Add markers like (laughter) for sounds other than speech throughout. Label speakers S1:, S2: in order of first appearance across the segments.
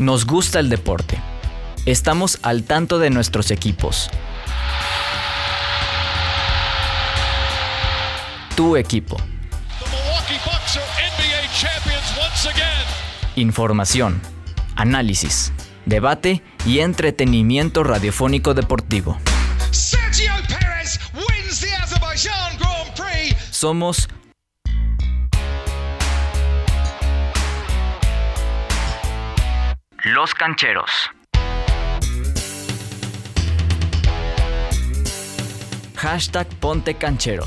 S1: Nos gusta el deporte. Estamos al tanto de nuestros equipos. Tu equipo. Información, análisis, debate y entretenimiento radiofónico deportivo. Somos Los Cancheros. Hashtag Ponte Canchero.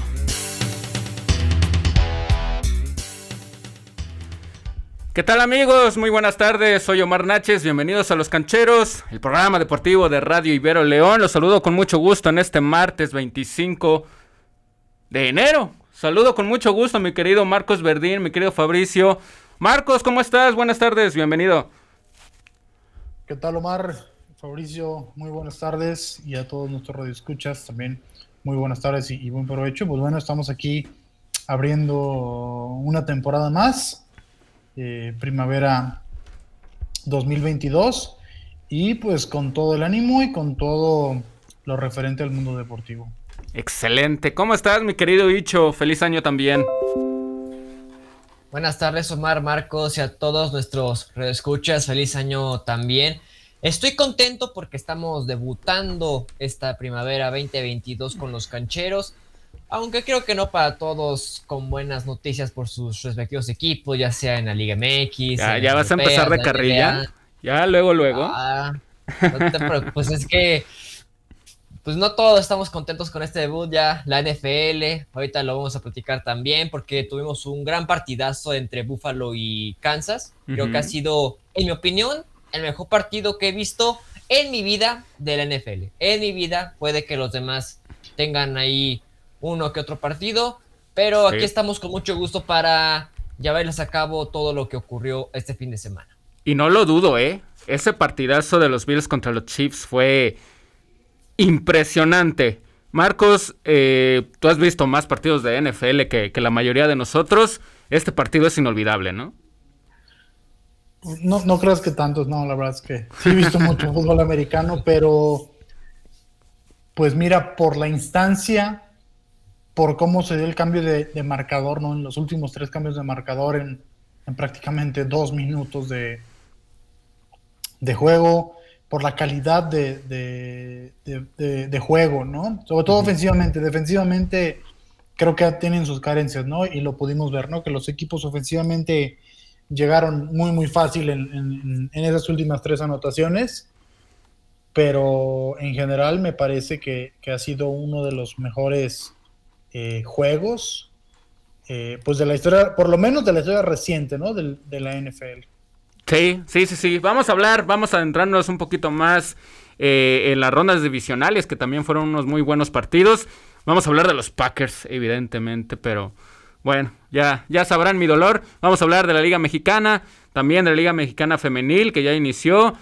S2: ¿Qué tal amigos? Muy buenas tardes, soy Omar Naches, bienvenidos a Los Cancheros, el programa deportivo de Radio Ibero León. Los saludo con mucho gusto en este martes 25 de enero. Saludo con mucho gusto a mi querido Marcos Verdín, mi querido Fabricio. Marcos, ¿cómo estás? Buenas tardes, bienvenido.
S3: ¿Qué tal, Omar? Fabricio, muy buenas tardes y a todos nuestros radioescuchas también muy buenas tardes y, buen provecho. Pues bueno, estamos aquí abriendo una temporada más, eh, primavera 2022 y pues con todo el ánimo y con todo lo referente al mundo deportivo.
S2: Excelente. ¿Cómo estás, mi querido Icho? Feliz año también.
S4: Buenas tardes, Omar, Marcos y a todos nuestros redescuchas. Feliz año también. Estoy contento porque estamos debutando esta primavera 2022 con los cancheros. Aunque creo que no para todos con buenas noticias por sus respectivos equipos, ya sea en la Liga MX.
S2: Ya, vas a empezar de carrilla. Ya, luego, luego.
S4: Ah, pues es que pues no todos estamos contentos con este debut ya, la NFL, ahorita lo vamos a platicar también porque tuvimos un gran partidazo entre Buffalo y Kansas, creo que ha sido, en mi opinión, el mejor partido que he visto en mi vida de la NFL, en mi vida, puede que los demás tengan ahí uno que otro partido, pero aquí estamos con mucho gusto para llevarles a cabo todo lo que ocurrió este fin de semana.
S2: Y no lo dudo, ¿eh? Ese partidazo de los Bills contra los Chiefs fue impresionante. Marcos, eh, tú has visto más partidos de NFL que, la mayoría de nosotros. Este partido es inolvidable, ¿no?
S3: No, no creas que tantos, no, la verdad es que sí he visto mucho (laughs) fútbol americano, pero pues mira, por la instancia, por cómo se dio el cambio de, marcador, ¿no? En los últimos tres cambios de marcador en, en prácticamente dos minutos de, de juego, por la calidad de, juego, ¿no? Sobre todo ofensivamente. Defensivamente creo que tienen sus carencias, ¿no? Y lo pudimos ver, ¿no? Que los equipos ofensivamente llegaron muy, muy fácil en, esas últimas tres anotaciones. Pero en general me parece que, ha sido uno de los mejores eh, juegos, eh, pues de la historia, por lo menos de la historia reciente, ¿no? de la NFL.
S2: Sí, sí, sí, sí. Vamos a hablar, vamos a adentrarnos un poquito más eh, en las rondas divisionales, que también fueron unos muy buenos partidos. Vamos a hablar de los Packers, evidentemente, pero bueno, ya, ya sabrán mi dolor. Vamos a hablar de la Liga Mexicana, también de la Liga Mexicana Femenil, que ya inició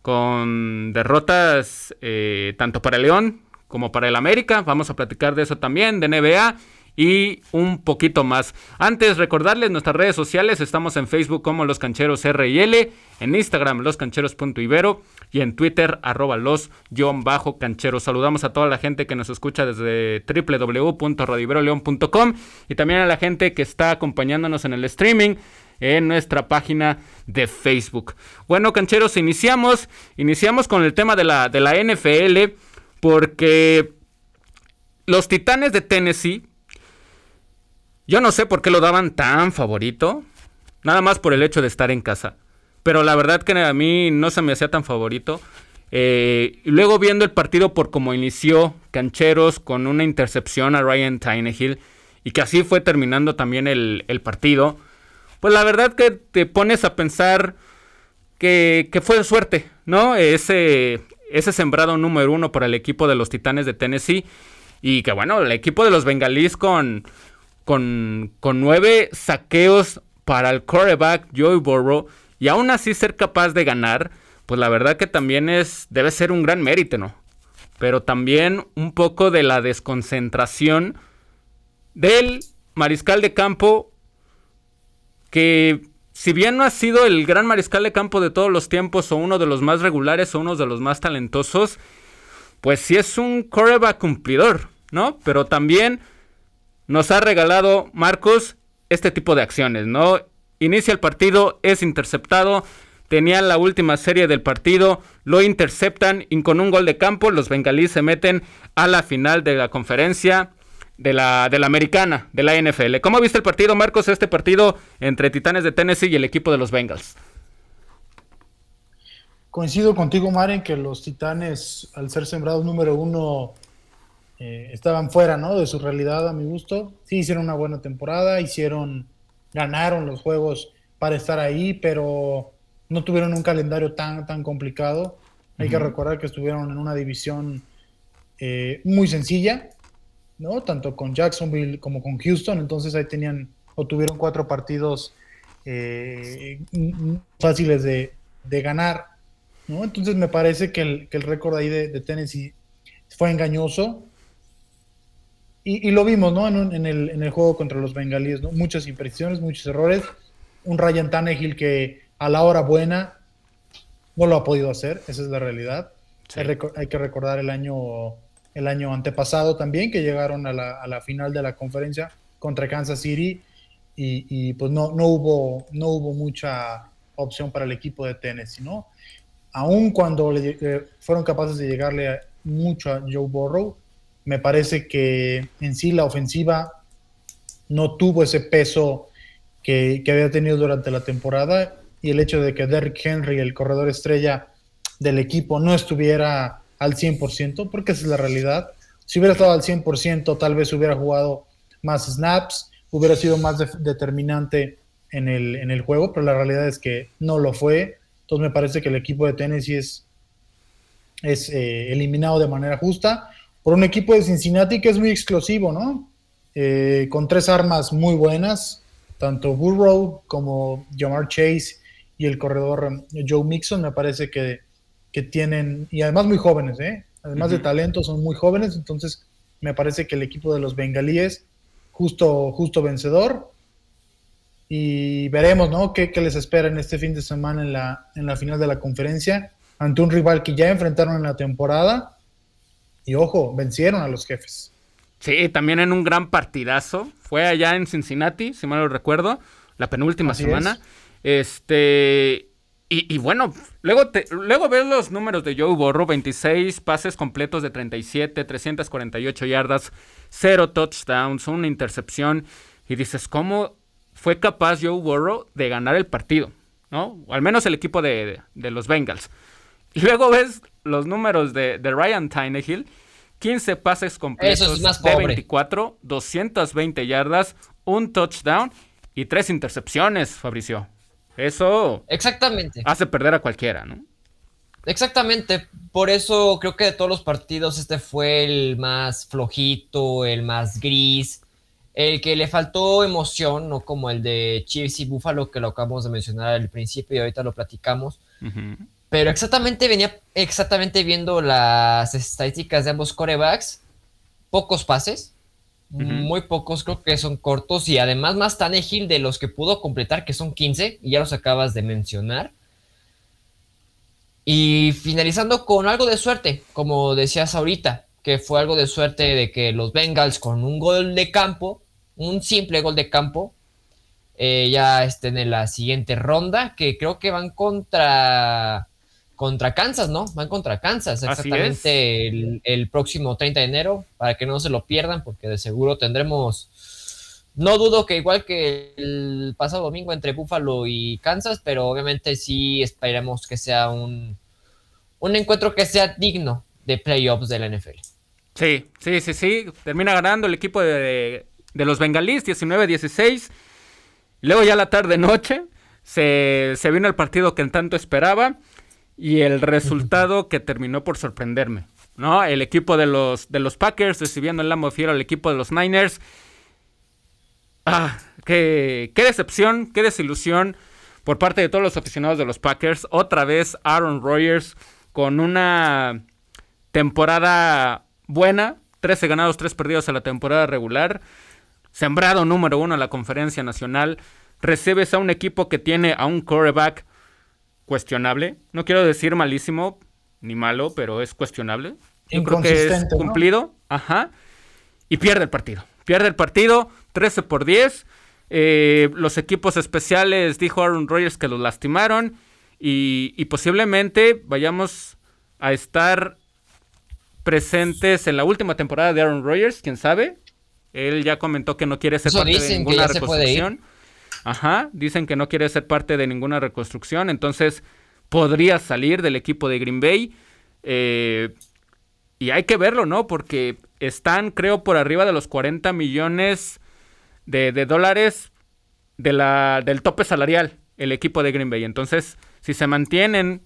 S2: con derrotas eh, tanto para el León como para el América. Vamos a platicar de eso también, de NBA y un poquito más. Antes, recordarles nuestras redes sociales, estamos en Facebook como Los Cancheros RL, en Instagram loscancheros.ibero y en Twitter arroba los-cancheros. Saludamos a toda la gente que nos escucha desde www.radiveroleon.com y también a la gente que está acompañándonos en el streaming en nuestra página de Facebook. Bueno, cancheros, iniciamos, iniciamos con el tema de la, de la NFL porque los Titanes de Tennessee yo no sé por qué lo daban tan favorito. Nada más por el hecho de estar en casa. Pero la verdad que a mí no se me hacía tan favorito. Eh, luego viendo el partido por cómo inició Cancheros con una intercepción a Ryan Tannehill y que así fue terminando también el, partido, pues la verdad que te pones a pensar que, que fue suerte, ¿no? Ese, ese sembrado número uno para el equipo de los Titanes de Tennessee y que bueno, el equipo de los Bengalís con con, nueve saqueos para el quarterback Joey Burrow y aún así ser capaz de ganar, pues la verdad que también es, debe ser un gran mérito, ¿no? Pero también un poco de la desconcentración del mariscal de campo que si bien no ha sido el gran mariscal de campo de todos los tiempos o uno de los más regulares o uno de los más talentosos, pues sí es un coreback cumplidor, ¿no? Pero también nos ha regalado Marcos este tipo de acciones, ¿no? Inicia el partido, es interceptado, tenía la última serie del partido, lo interceptan y con un gol de campo los bengalíes se meten a la final de la conferencia de la, de la americana, de la NFL. ¿Cómo viste el partido, Marcos, este partido entre Titanes de Tennessee y el equipo de los Bengals?
S3: Coincido contigo, Maren, que los Titanes, al ser sembrados número uno, eh, estaban fuera ¿no? de su realidad a mi gusto. Sí, hicieron una buena temporada, hicieron, ganaron los juegos para estar ahí, pero no tuvieron un calendario tan, tan complicado. Hay que recordar que estuvieron en una división eh, muy sencilla, ¿no? Tanto con Jacksonville como con Houston, entonces ahí tenían o tuvieron cuatro partidos eh, fáciles de, ganar, ¿no? Entonces me parece que el, que el récord ahí de, Tennessee fue engañoso. Y, lo vimos, ¿no? En, el, en, el, juego contra los bengalíes, ¿no? Muchas impresiones, muchos errores. Un Ryan Tannehill que a la hora buena no lo ha podido hacer, esa es la realidad. Hay, que recordar el año, el año antepasado también, que llegaron a la, final de la conferencia contra Kansas City y, pues no, no, hubo, no hubo mucha opción para el equipo de Tennessee, ¿no? Aún cuando le, fueron capaces de llegarle mucho a Joe Burrow, me parece que en sí la ofensiva no tuvo ese peso que, que había tenido durante la temporada y el hecho de que Derrick Henry, el corredor estrella del equipo, no estuviera al 100%, porque esa es la realidad. Si hubiera estado al 100%, tal vez hubiera jugado más snaps, hubiera sido más determinante en el, en el juego, pero la realidad es que no lo fue. Entonces me parece que el equipo de Tennessee es, es eh, eliminado de manera justa por un equipo de Cincinnati que es muy explosivo, ¿no? Eh, con tres armas muy buenas, tanto Burrow como Jamar Chase y el corredor Joe Mixon, me parece que, tienen, y además muy jóvenes, ¿eh? además de talento, son muy jóvenes, entonces me parece que el equipo de los bengalíes, justo, justo vencedor, y veremos ¿no? ¿Qué, les espera en este fin de semana en la, en la final de la conferencia, ante un rival que ya enfrentaron en la temporada, y ojo, vencieron a los jefes.
S2: Sí, también en un gran partidazo. Fue allá en Cincinnati, si mal lo recuerdo, la penúltima semana. Este. Y, bueno, luego, te, luego ves los números de Joe Borro: 26 pases completos de 37, 348 yardas, 0 touchdowns, una intercepción. Y dices, ¿cómo fue capaz Joe Burrow de ganar el partido? ¿No? O al menos el equipo de, los Bengals. Y luego ves los números de, Ryan Tannehill: 15 pases completos de 24, 220 yardas, un touchdown y tres intercepciones, Fabricio. Eso.
S4: Exactamente.
S2: Hace perder a cualquiera, ¿no?
S4: Exactamente. Por eso creo que de todos los partidos este fue el más flojito, el más gris, el que le faltó emoción, no como el de Chiefs y Buffalo que lo acabamos de mencionar al principio y ahorita lo platicamos. Pero exactamente venía exactamente viendo las estadísticas de ambos corebacks. Pocos pases, muy pocos creo que son cortos y además más Tannehill de los que pudo completar, que son 15, y ya los acabas de mencionar. Y finalizando con algo de suerte, como decías ahorita, que fue algo de suerte de que los Bengals con un gol de campo, un simple gol de campo, eh, ya estén en la siguiente ronda, que creo que van contra contra Kansas, ¿no? Van contra Kansas exactamente el, próximo 30 de enero, para que no se lo pierdan, porque de seguro tendremos, no dudo que igual que el pasado domingo entre Buffalo y Kansas, pero obviamente sí esperemos que sea un, un encuentro que sea digno de playoffs de la NFL.
S2: Sí, sí, sí, sí, termina ganando el equipo de, los bengalíes 19-16, luego ya la tarde-noche se, se vino el partido que tanto esperaba y el resultado que terminó por sorprenderme. ¿no? El equipo de los, de los Packers recibiendo el Lambo Fiero al equipo de los Niners. Ah, qué, qué decepción, qué desilusión por parte de todos los aficionados de los Packers. Otra vez Aaron Rodgers con una temporada buena. 13 ganados, 3 perdidos a la temporada regular. Sembrado número uno en la conferencia nacional recibes a un equipo que tiene a un quarterback cuestionable. No quiero decir malísimo ni malo, pero es cuestionable. Yo creo que es cumplido. Ajá. Y pierde el partido. Pierde el partido 13 por 10. Eh, los equipos especiales, dijo Aaron Rodgers que los lastimaron. Y, y posiblemente vayamos a estar presentes en la última temporada de Aaron Rodgers, quién sabe. Él ya comentó que no quiere ser parte de ninguna reconstrucción. Ajá, dicen que no quiere ser parte de ninguna reconstrucción, entonces podría salir del equipo de Green Bay. Eh, y hay que verlo, ¿no? Porque están, creo, por arriba de los 40 millones de, dólares de la, del tope salarial el equipo de Green Bay. Entonces, si se mantienen,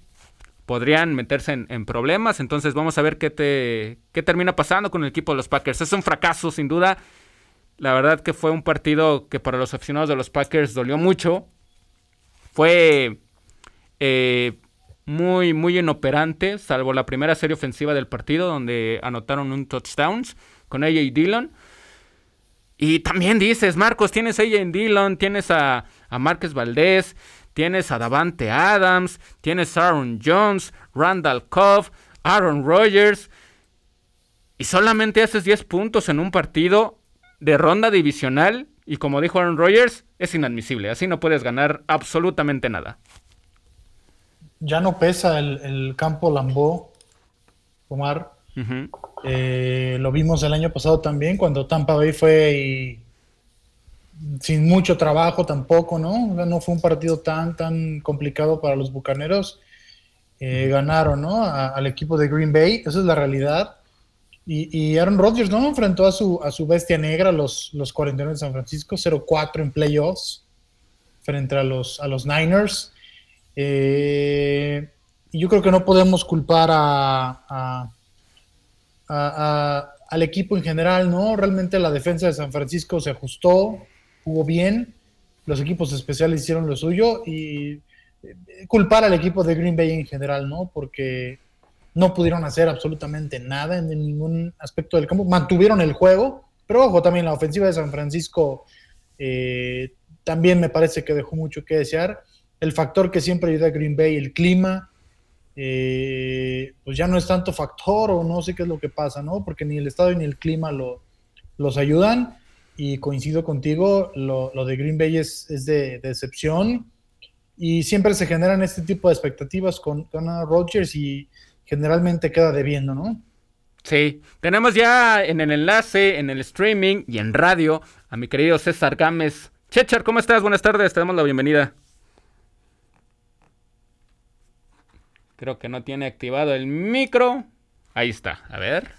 S2: podrían meterse en, problemas. Entonces, vamos a ver qué, te, qué termina pasando con el equipo de los Packers. Es un fracaso, sin duda. La verdad que fue un partido que para los aficionados de los Packers dolió mucho. Fue eh, muy, muy inoperante, salvo la primera serie ofensiva del partido, donde anotaron un touchdown con AJ Dillon. Y también dices, Marcos, tienes a AJ Dillon, tienes a, a Márquez Valdés, tienes a Davante Adams, tienes a Aaron Jones, Randall Cobb, Aaron Rodgers. Y solamente haces 10 puntos en un partido de ronda divisional y como dijo Aaron Rodgers, es inadmisible. Así no puedes ganar absolutamente nada.
S3: Ya no pesa el, campo Lambó, Omar. Eh, lo vimos el año pasado también, cuando Tampa Bay fue sin mucho trabajo tampoco, ¿no? No fue un partido tan, tan complicado para los Bucaneros. Eh, ganaron, ¿no? al equipo de Green Bay, esa es la realidad. Y, Aaron Rodgers no enfrentó a su, a su bestia negra, los, los 49 de San Francisco, 0-4 en playoffs frente a los, a los Niners. Eh, y yo creo que no podemos culpar a, al equipo en general, ¿no? Realmente la defensa de San Francisco se ajustó, jugó bien, los equipos especiales hicieron lo suyo y eh, culpar al equipo de Green Bay en general, ¿no? Porque no pudieron hacer absolutamente nada en ningún aspecto del campo. Mantuvieron el juego, pero ojo, también la ofensiva de San Francisco eh, también me parece que dejó mucho que desear. El factor que siempre ayuda a Green Bay, el clima, eh, pues ya no es tanto factor o no sé qué es lo que pasa, ¿no? Porque ni el estado ni el clima lo, los ayudan. Y coincido contigo, lo, de Green Bay es, de, decepción. Y siempre se generan este tipo de expectativas con, con Rodgers y generalmente queda debiendo, ¿no?
S2: Sí, tenemos ya en el enlace, en el streaming y en radio a mi querido César Gámez. Chechar, ¿cómo estás? Buenas tardes, te damos la bienvenida. Creo que no tiene activado el micro. Ahí está, a ver.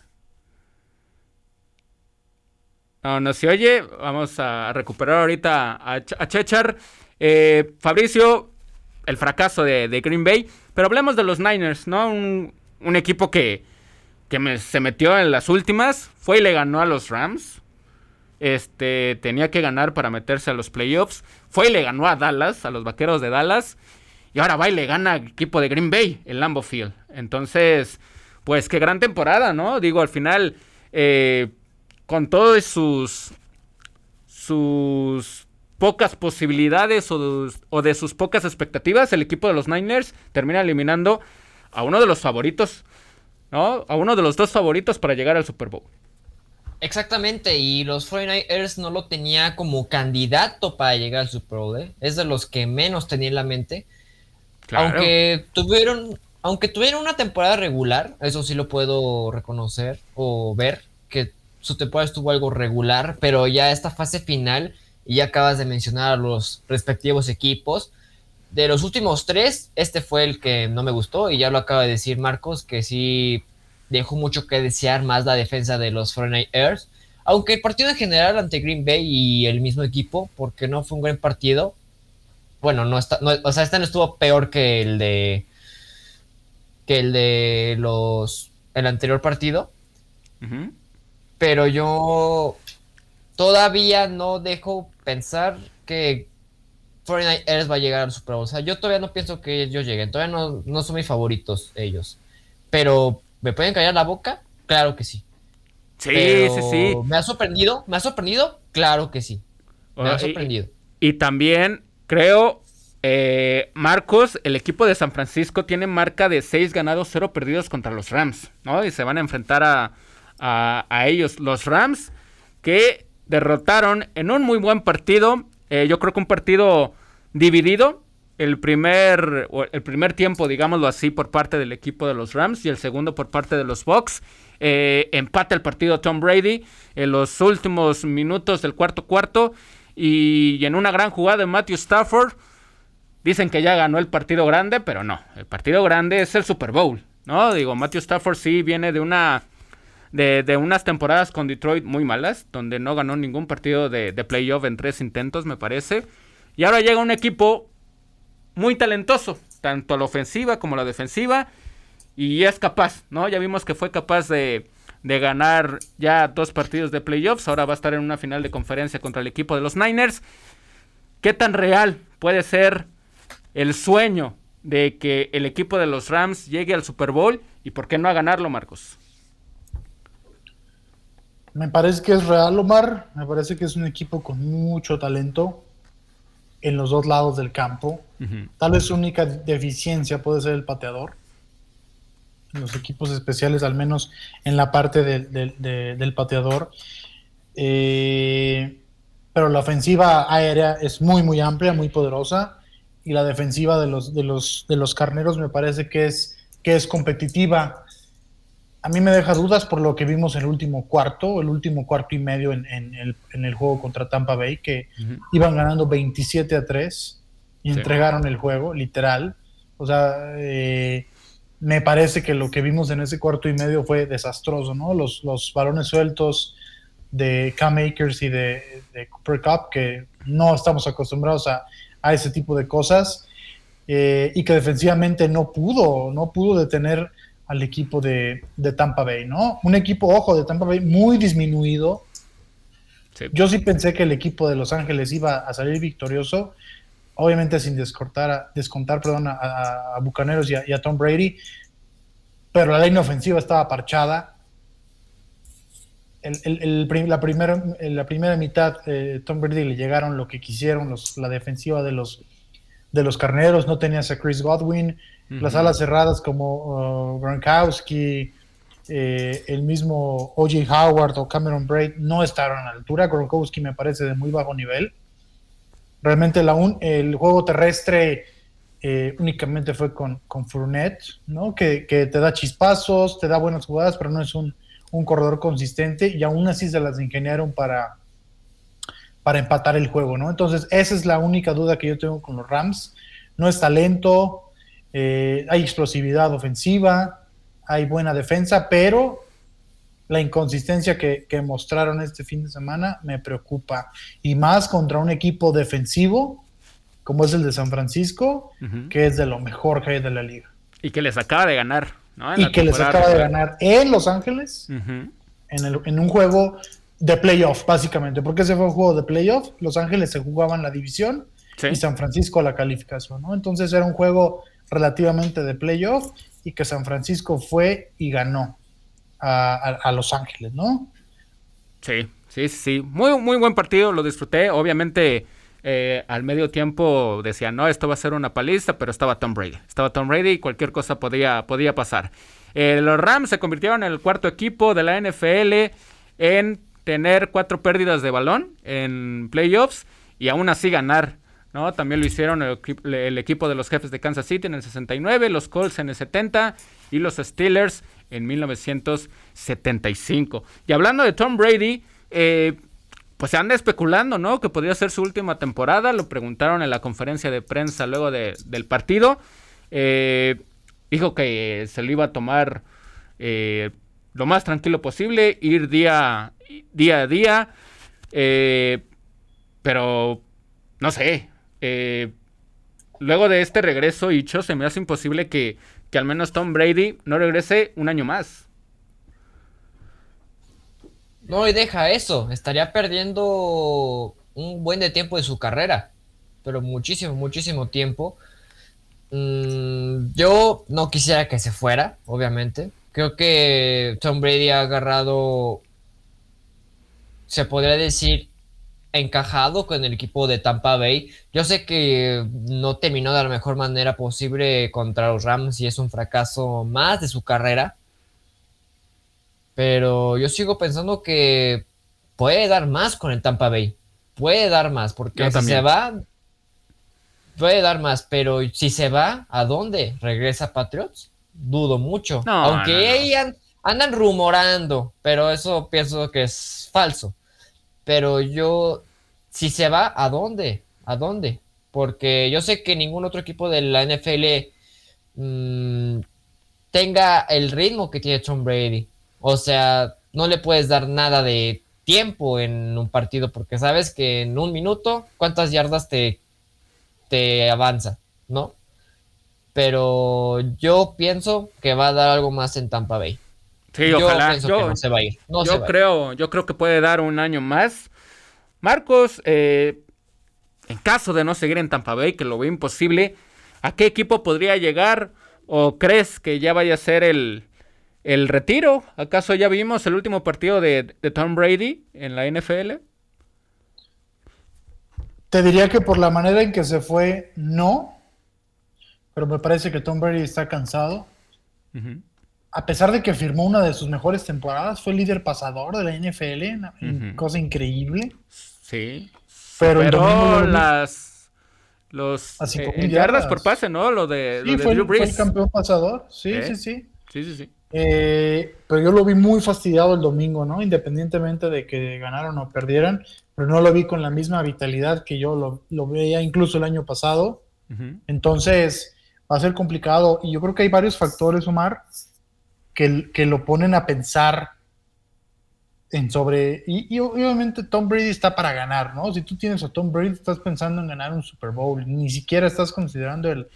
S2: No, no se oye. Vamos a recuperar ahorita a, Chechar. Eh, Fabricio, el fracaso de, Green Bay. Pero hablemos de los Niners, ¿no? Un, equipo que, se metió en las últimas. Fue y le ganó a los Rams. Este tenía que ganar para meterse a los playoffs. Fue y le ganó a Dallas, a los vaqueros de Dallas. Y ahora va y le gana al equipo de Green Bay, el Lambo Field. Entonces, pues qué gran temporada, ¿no? Digo, al final, eh, con todos sus, sus pocas posibilidades o de, sus pocas expectativas, el equipo de los Niners termina eliminando a uno de los favoritos, ¿no? A uno de los dos favoritos para llegar al Super Bowl.
S4: Exactamente, y los 49ers no lo tenía como candidato para llegar al Super Bowl, ¿eh? es de los que menos tenía en la mente. Aunque tuvieron, aunque tuvieron una temporada regular, eso sí lo puedo reconocer o ver, que su temporada estuvo algo regular, pero ya esta fase final y ya acabas de mencionar a los respectivos equipos. De los últimos tres, este fue el que no me gustó y ya lo acaba de decir Marcos, que sí dejó mucho que desear más la defensa de los 49ers. Aunque el partido en general ante Green Bay y el mismo equipo, porque no fue un buen partido. Bueno, no está, o sea, este no estuvo peor que el de que el de los el anterior partido. Pero yo todavía no dejo pensar que 49ers va a llegar al Super Bowl. O sea, yo todavía no pienso que ellos lleguen. Todavía no, no son mis favoritos ellos. Pero, ¿me pueden callar la boca? Claro que sí.
S2: Sí, sí, sí.
S4: ¿Me ha sorprendido? ¿Me ha sorprendido? Claro que sí. Me ha sorprendido.
S2: Y, también creo, eh, Marcos, el equipo de San Francisco tiene marca de 6 ganados, 0 perdidos contra los Rams, ¿no? Y se van a enfrentar a, a, ellos. Los Rams que derrotaron en un muy buen partido, eh, yo creo que un partido dividido, el primer, el primer tiempo, digámoslo así, por parte del equipo de los Rams y el segundo por parte de los Bucks. Eh, empata el partido Tom Brady en los últimos minutos del cuarto cuarto y, en una gran jugada de Matthew Stafford. Dicen que ya ganó el partido grande, pero no. El partido grande es el Super Bowl, ¿no? Digo, Matthew Stafford sí viene de una de, unas temporadas con Detroit muy malas, donde no ganó ningún partido de, de, playoff en tres intentos, me parece. Y ahora llega un equipo muy talentoso, tanto a la ofensiva como a la defensiva, y es capaz, ¿no? Ya vimos que fue capaz de, de ganar ya dos partidos de playoffs, ahora va a estar en una final de conferencia contra el equipo de los Niners. ¿Qué tan real puede ser el sueño de que el equipo de los Rams llegue al Super Bowl y por qué no a ganarlo, Marcos?
S3: Me parece que es real, Omar. Me parece que es un equipo con mucho talento en los dos lados del campo. Tal vez su única deficiencia puede ser el pateador. Los equipos especiales, al menos en la parte del pateador. Eh, pero la ofensiva aérea es muy, muy amplia, muy poderosa. Y la defensiva de los, de los, de los carneros me parece que es, que es competitiva a mí me deja dudas por lo que vimos en el último cuarto, el último cuarto y medio en, el, juego contra Tampa Bay, que iban ganando 27 a 3 y entregaron el juego, literal. O sea, eh, me parece que lo que vimos en ese cuarto y medio fue desastroso, ¿no? Los, los balones sueltos de Cam Akers y de, Cooper Cup, que no estamos acostumbrados a, ese tipo de cosas, eh, y que defensivamente no pudo, no pudo detener al equipo de, Tampa Bay, ¿no? Un equipo, ojo, de Tampa Bay muy disminuido. Yo sí pensé que el equipo de Los Ángeles iba a salir victorioso, obviamente sin descontar, descontar perdón, a, Bucaneros y a, Tom Brady, pero la línea ofensiva estaba parchada. la, primera, la primera mitad, eh, Tom Brady le llegaron lo que quisieron, los, la defensiva de los, de los carneros, no tenías a Chris Godwin, las alas cerradas como uh, Gronkowski, eh, el mismo O.J. Howard o Cameron Braid no estaban a la altura. Gronkowski me parece de muy bajo nivel. Realmente la el juego terrestre eh, únicamente fue con, con Fournette, ¿no? Que, te da chispazos, te da buenas jugadas, pero no es un, corredor consistente y aún así se las ingeniaron para, para empatar el juego, ¿no? Entonces, esa es la única duda que yo tengo con los Rams. No es talento, eh, hay explosividad ofensiva, hay buena defensa, pero la inconsistencia que, mostraron este fin de semana me preocupa. Y más contra un equipo defensivo como es el de San Francisco, que es de lo mejor que hay de la liga.
S2: Y que les acaba de ganar,
S3: y que les acaba de ganar en Los Ángeles, en, en, un juego de playoff, básicamente. Porque ese fue un juego de playoff. Los Ángeles se jugaban la división y San Francisco la calificación, ¿no? Entonces era un juego relativamente de playoff y que San Francisco fue y ganó a, Los Ángeles, ¿no?
S2: Sí, sí, sí. Muy, muy buen partido, lo disfruté. Obviamente, eh, al medio tiempo decía, no, esto va a ser una paliza, pero estaba Tom Brady. Estaba Tom Brady y cualquier cosa podía, podía pasar. Eh, los Rams se convirtieron en el cuarto equipo de la NFL en tener cuatro pérdidas de balón en playoffs y aún así ganar También lo hicieron el, equipo de los jefes de Kansas City en el 69, los Colts en el 70 y los Steelers en 1975. Y hablando de Tom Brady, eh, pues se anda especulando, ¿no? Que podría ser su última temporada. Lo preguntaron en la conferencia de prensa luego del partido. Eh, dijo que se lo iba a tomar eh, lo más tranquilo posible, ir día, día a día. pero no sé, eh, luego de este regreso hecho, se me hace imposible que, al menos Tom Brady no regrese un año más.
S4: No, y deja eso, estaría perdiendo un buen de tiempo de su carrera, pero muchísimo, muchísimo tiempo. Mm, yo no quisiera que se fuera, obviamente. Creo que Tom Brady ha agarrado, se podría decir, encajado con el equipo de Tampa Bay. Yo sé que no terminó de la mejor manera posible contra los Rams y es un fracaso más de su carrera. Pero yo sigo pensando que puede dar más con el Tampa Bay. Puede dar más, porque si se va, puede dar más, pero si se va, ¿a dónde? ¿Regresa Patriots? Dudo mucho. Aunque andan rumorando, pero eso pienso que es falso. Pero yo, si se va, ¿a dónde? ¿A dónde? Porque yo sé que ningún otro equipo de la NFL mm, tenga el ritmo que tiene Tom Brady. O sea, no le puedes dar nada de tiempo en un partido porque sabes que en un minuto, ¿cuántas yardas te te avanza, ¿no? Pero yo pienso que va a dar algo más en Tampa Bay.
S2: Sí, ojalá. yo, no se va a ir. yo creo, yo creo que puede dar un año más. Marcos, eh, en caso de no seguir en Tampa Bay, que lo veo imposible, ¿a qué equipo podría llegar? ¿O crees que ya vaya a ser el, el retiro? ¿Acaso ya vimos el último partido de, de Tom Brady en la NFL?
S3: Te diría que por la manera en que se fue, no. Pero me parece que Tom Brady está cansado. A pesar de que firmó una de sus mejores temporadas, fue líder pasador de la NFL, cosa increíble.
S2: Sí. Pero, pero las los eh, yardas por pase, ¿no? Lo de,
S3: sí, fue, el campeón pasador. Sí,
S2: ¿Eh?
S3: sí, sí.
S2: Sí, sí, sí.
S3: Eh, pero yo lo vi muy fastidiado el domingo, ¿no? Independientemente de que ganaron o perdieran, pero no lo vi con la misma vitalidad que yo lo, veía incluso el año pasado. Entonces, va a ser complicado. Y yo creo que hay varios factores, Omar, que, que lo ponen a pensar en sobre. Y, obviamente Tom Brady está para ganar, ¿no? Si tú tienes a Tom Brady, estás pensando en ganar un Super Bowl. Ni siquiera estás considerando el,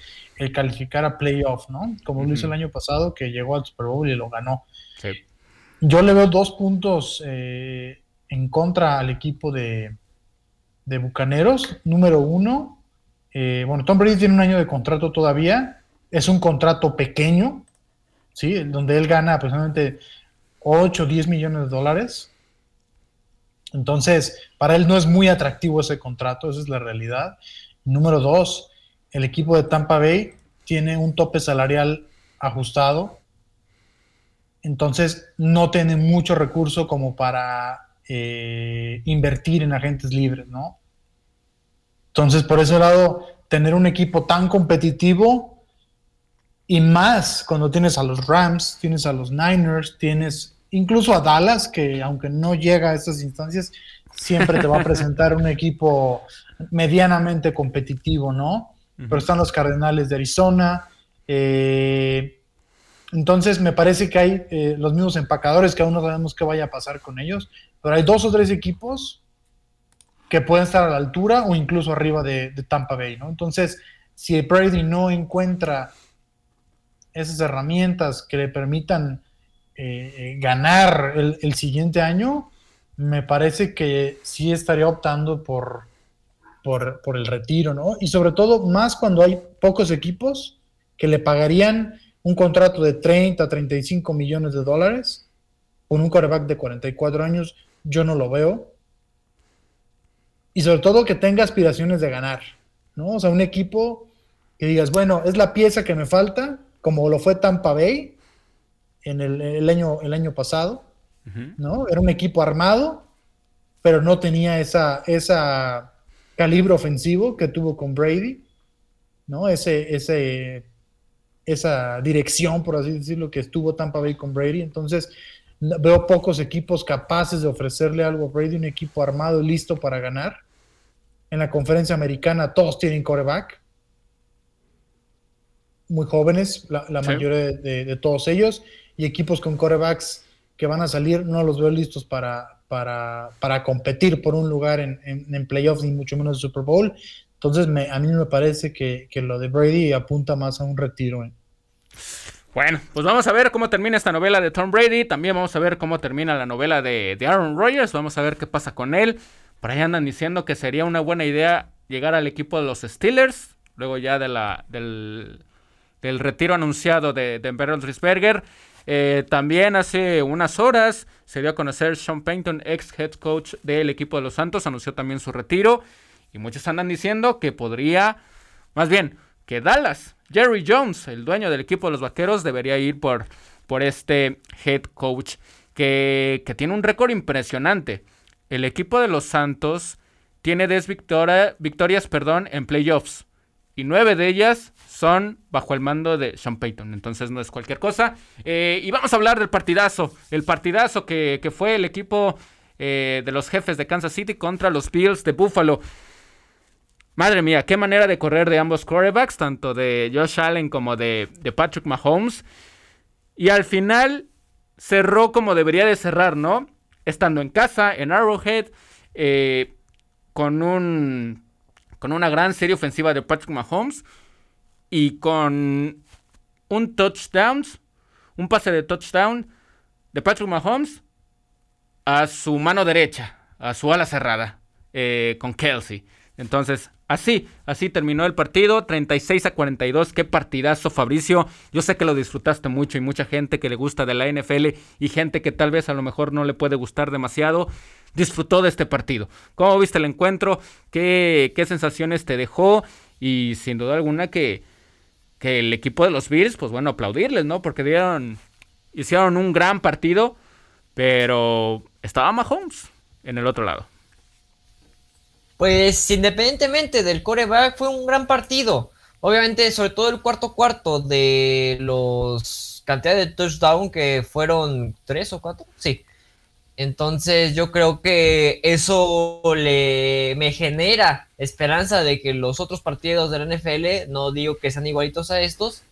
S3: calificar a playoff, ¿no? Como lo hizo el año pasado, que llegó al Super Bowl y lo ganó. Yo le veo dos puntos eh, en contra al equipo de, de Bucaneros. Número uno, eh, bueno, Tom Brady tiene un año de contrato todavía. Es un contrato pequeño, ¿sí? Donde él gana aproximadamente 8 o 10 millones de dólares. Entonces, para él no es muy atractivo ese contrato, esa es la realidad. Número dos, el equipo de Tampa Bay tiene un tope salarial ajustado. Entonces, no tiene mucho recurso como para eh, invertir en agentes libres, ¿no? Entonces, por ese lado, tener un equipo tan competitivo y más cuando tienes a los Rams, tienes a los Niners, tienes incluso a Dallas, que aunque no llega a estas instancias, siempre te va a presentar un equipo medianamente competitivo, ¿no? Pero están los Cardenales de Arizona. Eh, entonces me parece que hay eh, los mismos empacadores que aún no sabemos qué vaya a pasar con ellos, pero hay dos o tres equipos que pueden estar a la altura o incluso arriba de, Tampa Bay, ¿no? Entonces, si Brady no encuentra esas herramientas que le permitan eh, eh, ganar el, siguiente año, me parece que sí estaría optando por, por, por, el retiro, ¿no? Y sobre todo, más cuando hay pocos equipos que le pagarían un contrato de 30, 35 millones de dólares con un quarterback de 44 años yo no lo veo. Y sobre todo que tenga aspiraciones de ganar, ¿no? O sea, un equipo que digas, bueno, es la pieza que me falta, como lo fue Tampa Bay en el, año, el año pasado, ¿no? Era un equipo armado, pero no tenía esa, esa calibre ofensivo que tuvo con Brady, ¿no? Ese, ese, esa dirección, por así decirlo, que estuvo Tampa Bay con Brady. Entonces, Veo pocos equipos capaces de ofrecerle algo a Brady, un equipo armado y listo para ganar. En la conferencia americana todos tienen coreback. Muy jóvenes, la, mayoría de, todos ellos. Y equipos con corebacks que van a salir, no los veo listos para, para, competir por un lugar en, en, playoffs, ni mucho menos en Super Bowl. Entonces, a mí me parece que, que, lo de Brady apunta más a un retiro.
S2: Bueno, pues vamos a ver cómo termina esta novela de Tom Brady. También vamos a ver cómo termina la novela de, Aaron Rodgers. Vamos a ver qué pasa con él. Por ahí andan diciendo que sería una buena idea llegar al equipo de los Steelers. Luego ya de la, del, retiro anunciado de, de Ben Eh, también hace unas horas se dio a conocer Sean Payton, ex head coach del equipo de los Santos, anunció también su retiro. Y muchos andan diciendo que podría, más bien, que Dallas, Jerry Jones, el dueño del equipo de los Vaqueros, debería ir por, por este head coach que, que tiene un récord impresionante. El equipo de los Santos tiene 10 victorias perdón, en playoffs y 9 de ellas son bajo el mando de Sean Payton. Entonces no es cualquier cosa. Eh, y vamos a hablar del partidazo. El partidazo que, fue el equipo eh, de los jefes de Kansas City contra los Bills de Buffalo. Madre mía, qué manera de correr de ambos quarterbacks, tanto de Josh Allen como de, Patrick Mahomes. Y al final cerró como debería de cerrar, ¿no? Estando en casa, en Arrowhead, eh, con un con una gran serie ofensiva de Patrick Mahomes y con un touchdown, un pase de touchdown de Patrick Mahomes a su mano derecha, a su ala cerrada, eh, con Kelsey. Entonces, así, así terminó el partido, 36 a 42, qué partidazo Fabricio, yo sé que lo disfrutaste mucho y mucha gente que le gusta de la NFL y gente que tal vez a lo mejor no le puede gustar demasiado, disfrutó de este partido. ¿Cómo viste el encuentro? ¿Qué, qué sensaciones te dejó? Y sin duda alguna que que el equipo de los Bills, pues bueno, aplaudirles, ¿no? Porque dieron, hicieron un gran partido, pero estaba Mahomes en el otro lado.
S4: Pues independientemente del coreback, fue un gran partido. Obviamente, sobre todo el cuarto cuarto de los cantidades de touchdown que fueron tres o cuatro, sí. Entonces yo creo que eso le me genera esperanza de que los otros partidos de la NFL, no digo que sean igualitos a estos,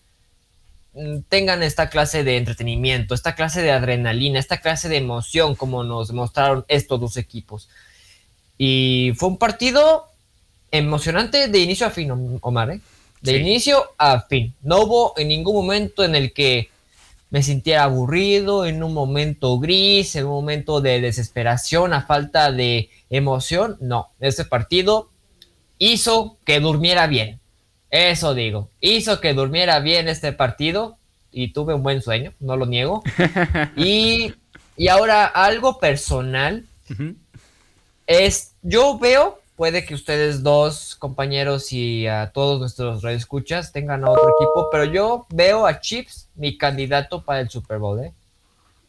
S4: mm, tengan esta clase de entretenimiento, esta clase de adrenalina, esta clase de emoción como nos demostraron estos dos equipos. Y fue un partido emocionante de inicio a fin, Omar, ¿eh? De inicio a fin. No hubo en ningún momento en el que me sintiera aburrido, en un momento gris, en un momento de desesperación, a falta de emoción. No, ese partido hizo que durmiera bien. Eso digo, hizo que durmiera bien este partido y tuve un buen sueño, no lo niego. (laughs) y, ahora algo personal es, yo veo puede que ustedes dos compañeros y a todos nuestros radioescuchas tengan a otro equipo, pero yo veo a Chips mi candidato para el Super Bowl, ¿eh?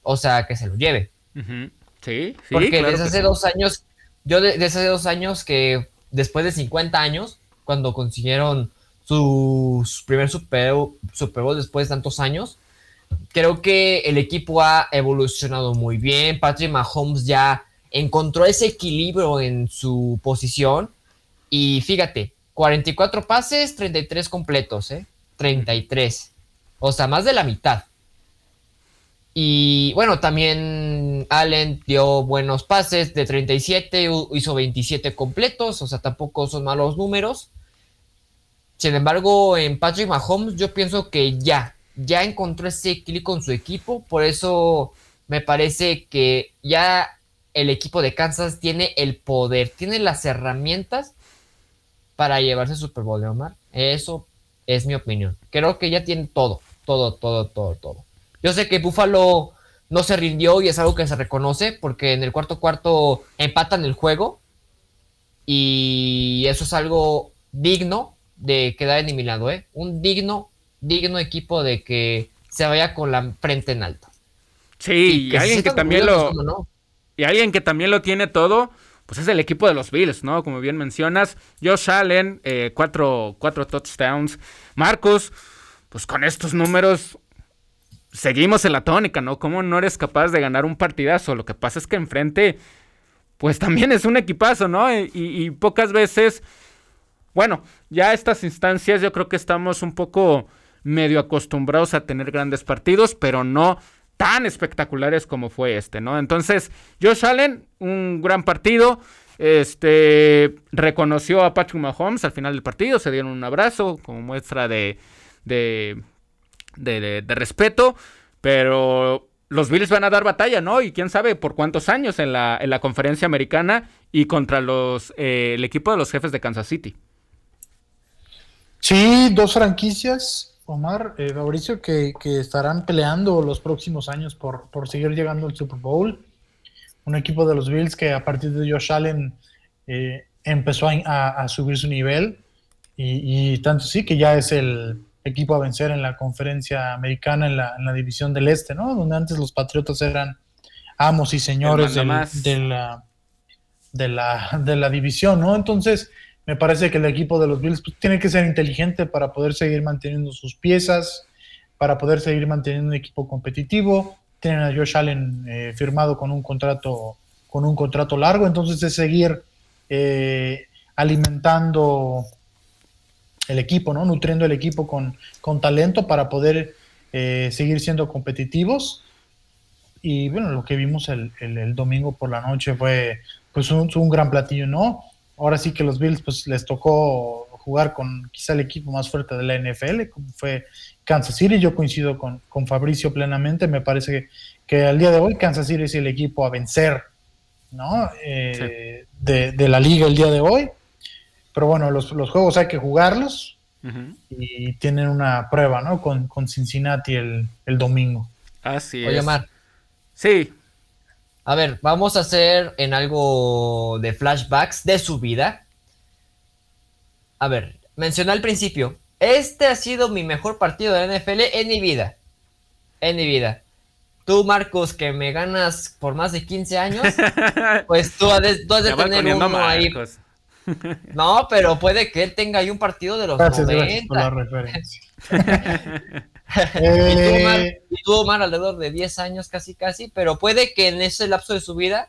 S4: O sea, que se lo lleve.
S2: Sí, sí.
S4: Porque desde hace dos años, yo desde hace dos años que después de 50 años, cuando consiguieron su, primer Super, Super Bowl después de tantos años, creo que el equipo ha evolucionado muy bien. Patrick Mahomes ya encontró ese equilibrio en su posición y fíjate, 44 pases, 33 completos, ¿eh? 33. O sea, más de la mitad. Y bueno, también Allen dio buenos pases de 37, hizo 27 completos, o sea, tampoco son malos números. Sin embargo, en Patrick Mahomes yo pienso que ya, ya encontró ese clic con su equipo, por eso me parece que ya el equipo de Kansas tiene el poder, tiene las herramientas para llevarse Super Bowl, Omar. Eso es mi opinión. Creo que ya tiene todo, todo, todo, todo, todo. Yo sé que Buffalo no se rindió y es algo que se reconoce porque en el cuarto cuarto empatan el juego y eso es algo digno de quedar eliminado, ¿eh? Un digno, digno equipo de que se vaya con la frente en alto.
S2: Sí, y, alguien que también lo, y alguien que también lo tiene todo, pues es el equipo de los Bills, ¿no? Como bien mencionas. Josh Allen, eh, cuatro, touchdowns. Marcus, pues con estos números seguimos en la tónica, ¿no? ¿Cómo no eres capaz de ganar un partidazo? Lo que pasa es que enfrente, pues también es un equipazo, ¿no? Y, y pocas veces, bueno, ya estas instancias yo creo que estamos un poco medio acostumbrados a tener grandes partidos, pero no tan espectaculares como fue este, ¿no? Entonces, Josh Allen, un gran partido. Este reconoció a Patrick Mahomes al final del partido, se dieron un abrazo como muestra de, de, respeto, pero los Bills van a dar batalla, ¿no? Y quién sabe por cuántos años en la, en la conferencia americana y contra los, eh, el equipo de los jefes de Kansas City.
S3: Sí, dos franquicias Omar, eh, Fabricio, que, estarán peleando los próximos años por, por seguir llegando al Super Bowl. Un equipo de los Bills que a partir de Josh Allen eh, empezó a, subir su nivel y, tanto sí que ya es el equipo a vencer en la conferencia americana en la, en la división del este, ¿no? Donde antes los Patriotas eran amos y señores de, la, de, la, de la división, ¿no? Entonces, me parece que el equipo de los Bills pues, tiene que ser inteligente para poder seguir manteniendo sus piezas, para poder seguir manteniendo un equipo competitivo. Tienen a Josh Allen eh, firmado con un contrato con un contrato largo, entonces es seguir eh, alimentando el equipo, ¿no? Nutriendo el equipo con, con talento para poder eh, seguir siendo competitivos. Y bueno, lo que vimos el, el, domingo por la noche fue pues un, un gran platillo, ¿no? Ahora sí que los Bills pues les tocó jugar con quizá el equipo más fuerte de la NFL, como fue Kansas City. Yo coincido con, con Fabricio plenamente. Me parece que, al día de hoy Kansas City es el equipo a vencer ¿no? Eh, de, la liga el día de hoy. Pero bueno, los, juegos hay que jugarlos y tienen una prueba ¿no? con, con Cincinnati el, el domingo.
S2: Así
S4: Oye, Mar.
S2: Sí.
S4: A ver, vamos a hacer en algo de flashbacks de su vida. A ver, mencioné al principio, este ha sido mi mejor partido de NFL en mi vida. En mi vida. Tú, Marcos, que me ganas por más de 15 años, (laughs) pues tú has de, tener uno ahí. (laughs) No, pero puede que él tenga ahí un partido de los gracias, 90. por la referencia. (laughs) Eh, y, tuvo Omar, alrededor de 10 años casi casi, pero puede que en ese lapso de su vida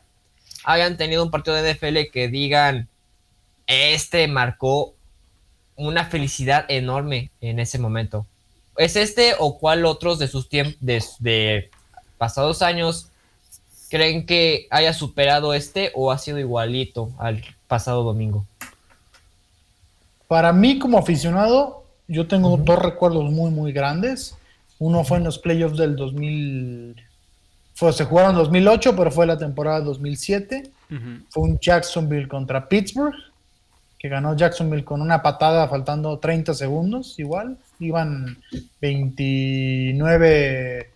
S4: hayan tenido un partido de NFL que digan, este marcó una felicidad enorme en ese momento. ¿Es este o cuál otros de sus tiempos, de, pasados años, creen que haya superado este o ha sido igualito al pasado domingo?
S3: Para mí como aficionado, yo tengo dos recuerdos muy, muy grandes. Uno fue en los playoffs del 2000. Fue, se jugaron en 2008, pero fue la temporada 2007. Fue un Jacksonville contra Pittsburgh, que ganó Jacksonville con una patada faltando 30 segundos, igual. Iban 29,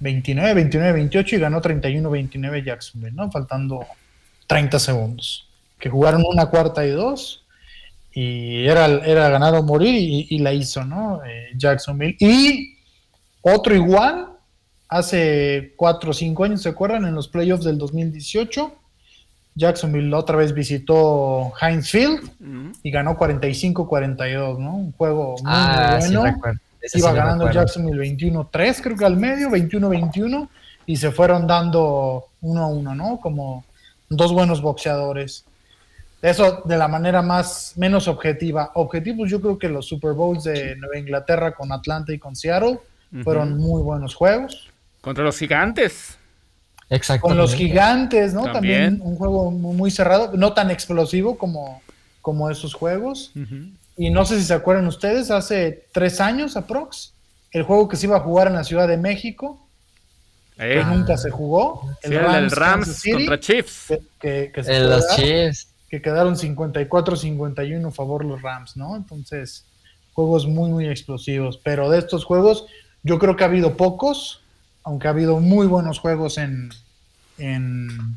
S3: 29, 29, 28 y ganó 31, 29 Jacksonville, ¿no? Faltando 30 segundos. Que jugaron una cuarta y dos y era, era ganar o morir y, la hizo, ¿no? Eh, Jacksonville. Y otro igual, hace cuatro o cinco años, ¿se acuerdan? En los playoffs del 2018, Jacksonville otra vez visitó Heinz Field y ganó 45-42, ¿no? Un juego muy, ah, bueno. Iba ganando Jacksonville 21-3, creo que al medio, 21-21, y se fueron dando uno a uno, ¿no? Como dos buenos boxeadores. Eso de la manera más menos objetiva. Objetivos, yo creo que los Super Bowls de Nueva Inglaterra con Atlanta y con Seattle fueron muy buenos juegos.
S2: Contra los gigantes.
S3: Exacto. Con los gigantes, ¿no? También. un juego muy cerrado, no tan explosivo como, como esos juegos. Y no sé si se acuerdan ustedes, hace tres años aprox, el juego que se iba a jugar en la Ciudad de México, que eh. nunca se jugó.
S2: El, Rams, contra Chiefs.
S3: Que, los Chiefs que quedaron 54-51 a favor los Rams, ¿no? Entonces, juegos muy, muy explosivos. Pero de estos juegos, yo creo que ha habido pocos, aunque ha habido muy buenos juegos en, en,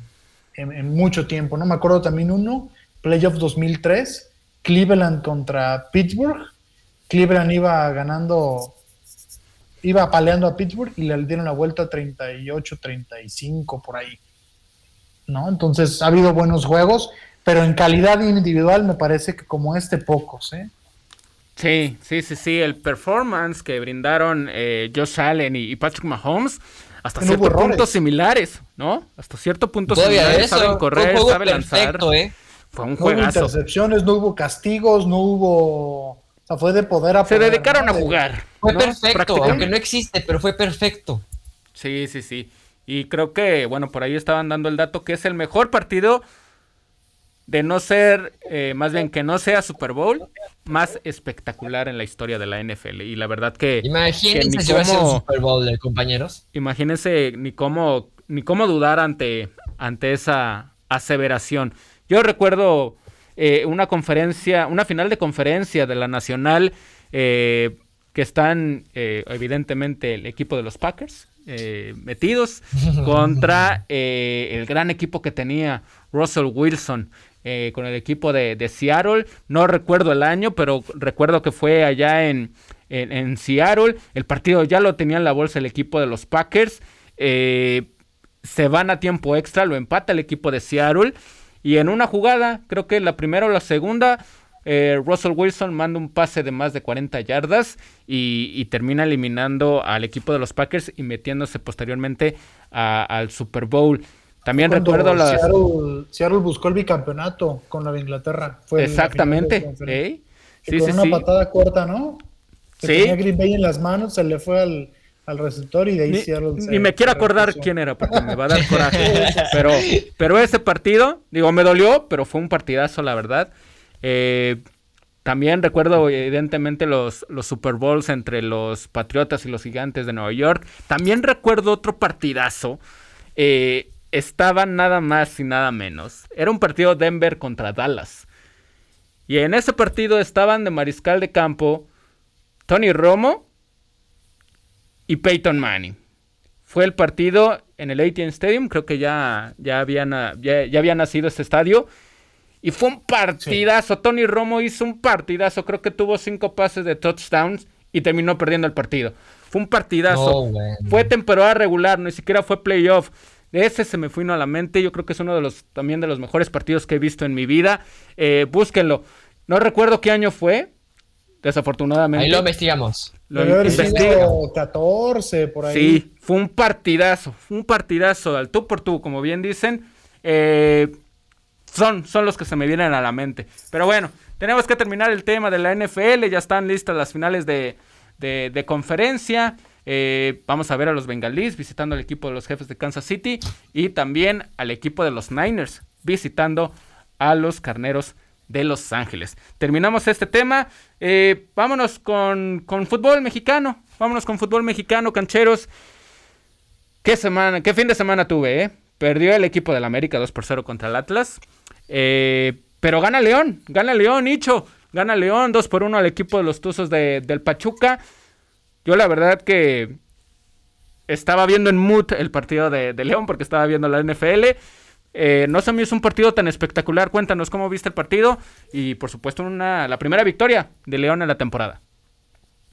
S3: mucho tiempo, ¿no? Me acuerdo también uno, Playoff 2003, Cleveland contra Pittsburgh. Cleveland iba ganando, iba apaleando a Pittsburgh y le dieron la vuelta 38-35 por ahí. ¿No? Entonces ha habido buenos juegos pero en calidad individual me parece que como este pocos, ¿eh?
S2: Sí, sí, sí, sí, el performance que brindaron eh, Josh Allen y, Patrick Mahomes hasta cierto punto similares, ¿no? Hasta cierto punto similares, saben correr, saben lanzar. ¿eh?
S3: Fue un juegazo. No hubo intercepciones, no hubo castigos, no hubo... O sea, fue de poder
S2: Se dedicaron a jugar.
S4: Fue perfecto, aunque no existe, pero fue perfecto.
S2: Sí, sí, sí. Y creo que, bueno, por ahí estaban dando el dato que es el mejor partido de no ser, eh, más bien que no sea Super Bowl, más espectacular en la historia de la NFL. Y la verdad que...
S4: Imagínense si Super Bowl, eh, compañeros.
S2: Imagínense ni cómo, ni cómo dudar ante, ante esa aseveración. Yo recuerdo eh, una conferencia, una final de conferencia de la Nacional, que que están eh, evidentemente el equipo de los Packers eh, metidos (laughs) contra eh, el gran equipo que tenía Russell Wilson. Con el equipo de, Seattle, no recuerdo el año, pero recuerdo que fue allá en, en, Seattle. El partido ya lo tenía en la bolsa el equipo de los Packers. se van a tiempo extra, lo empata el equipo de Seattle. Y en una jugada, creo que la primera o la segunda, eh, Russell Wilson manda un pase de más de 40 yardas y, termina eliminando al equipo de los Packers y metiéndose posteriormente al Super Bowl. También recuerdo la...
S3: Seattle, buscó el bicampeonato con la de Inglaterra.
S2: Fue Exactamente.
S3: Sí, con una patada corta, ¿no? sí. Tenía Green Bay en las manos, se le fue al, receptor y de ahí
S2: ni,
S3: Seattle
S2: Ni me quiero acordar quién era porque me va a dar coraje. (laughs) pero, pero ese partido, digo, me dolió, pero fue un partidazo, la verdad. Eh, también recuerdo evidentemente los, los Super Bowls entre los Patriotas y los Gigantes de Nueva York. También recuerdo otro partidazo. Eh, estaba nada más y nada menos. Era un partido Denver contra Dallas. Y en ese partido estaban de mariscal de campo Tony Romo y Peyton Manning. Fue el partido en el AT&T Stadium, creo que ya, ya, ya había nacido este estadio. Y fue un partidazo. Tony Romo hizo un partidazo. Creo que tuvo cinco pases de touchdowns y terminó perdiendo el partido. Fue un partidazo. fue temporada regular, ni siquiera fue playoff. Ese se me fue a la mente. Yo creo que es uno de los también de los mejores partidos que he visto en mi vida. Eh, búsquenlo. No recuerdo qué año fue. Desafortunadamente.
S4: Ahí lo investigamos.
S3: Lo investigamos. 14, por ahí.
S2: Sí, fue un partidazo. Fue un partidazo al tú por tú, como bien dicen. Eh, son, son los que se me vienen a la mente. Pero bueno, tenemos que terminar el tema de la NFL. Ya están listas las finales de, de, conferencia. Eh, vamos a ver a los Bengalís visitando al equipo de los jefes de Kansas City y también al equipo de los Niners visitando a los Carneros de Los Ángeles. Terminamos este tema. Eh, vámonos con, con, fútbol mexicano. Vámonos con fútbol mexicano, cancheros. ¿Qué semana, qué fin de semana tuve, eh? Perdió el equipo del América 2 por 0 contra el Atlas. Eh, pero gana León, gana León, Nicho. Gana León 2 por 1 al equipo de los Tuzos de, del Pachuca. Yo la verdad que estaba viendo en mood el partido de, León porque estaba viendo la NFL. Eh, no se me hizo un partido tan espectacular. Cuéntanos cómo viste el partido y por supuesto una, la primera victoria de León en la temporada.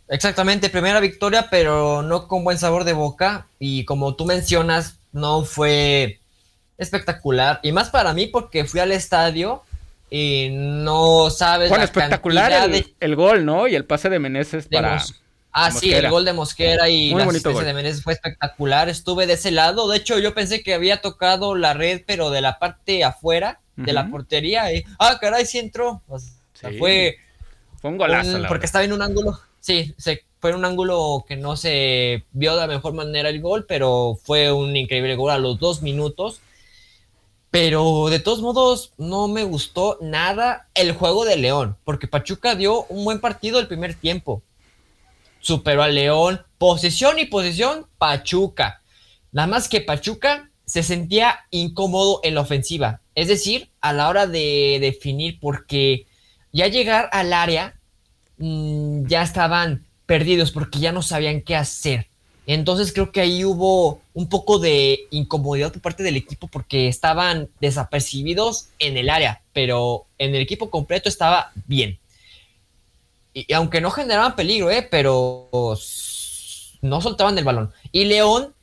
S4: Exactamente, primera victoria, pero no con buen sabor de boca. Y como tú mencionas, no fue espectacular. Y más para mí porque fui al estadio y no sabes.
S2: Bueno, espectacular el, gol, ¿no? Y el pase de Meneses para.
S4: Ah, sí, el gol de Mosquera y el pase de Meneses fue espectacular. Estuve de ese lado. De hecho, yo pensé que había tocado la red, pero de la parte afuera de la portería. Y, ah, caray, sí entró. fue.
S2: Fue un golazo.
S4: porque estaba en un ángulo. Sí, se fue en un ángulo que no se vio de la mejor manera el gol, pero fue un increíble gol a los dos minutos. Pero de todos modos, no me gustó nada el juego de León, porque Pachuca dio un buen partido el primer tiempo. Superó a León, posesión y posesión, Pachuca. Nada más que Pachuca se sentía incómodo en la ofensiva, es decir, a la hora de definir, porque ya llegar al área mm, ya estaban perdidos porque ya no sabían qué hacer. Entonces creo que ahí hubo un poco de incomodidad por parte del equipo porque estaban desapercibidos en el área, pero en el equipo completo estaba bien. Y, aunque no generaban peligro, ¿eh? pero no soltaban el balón. Y León,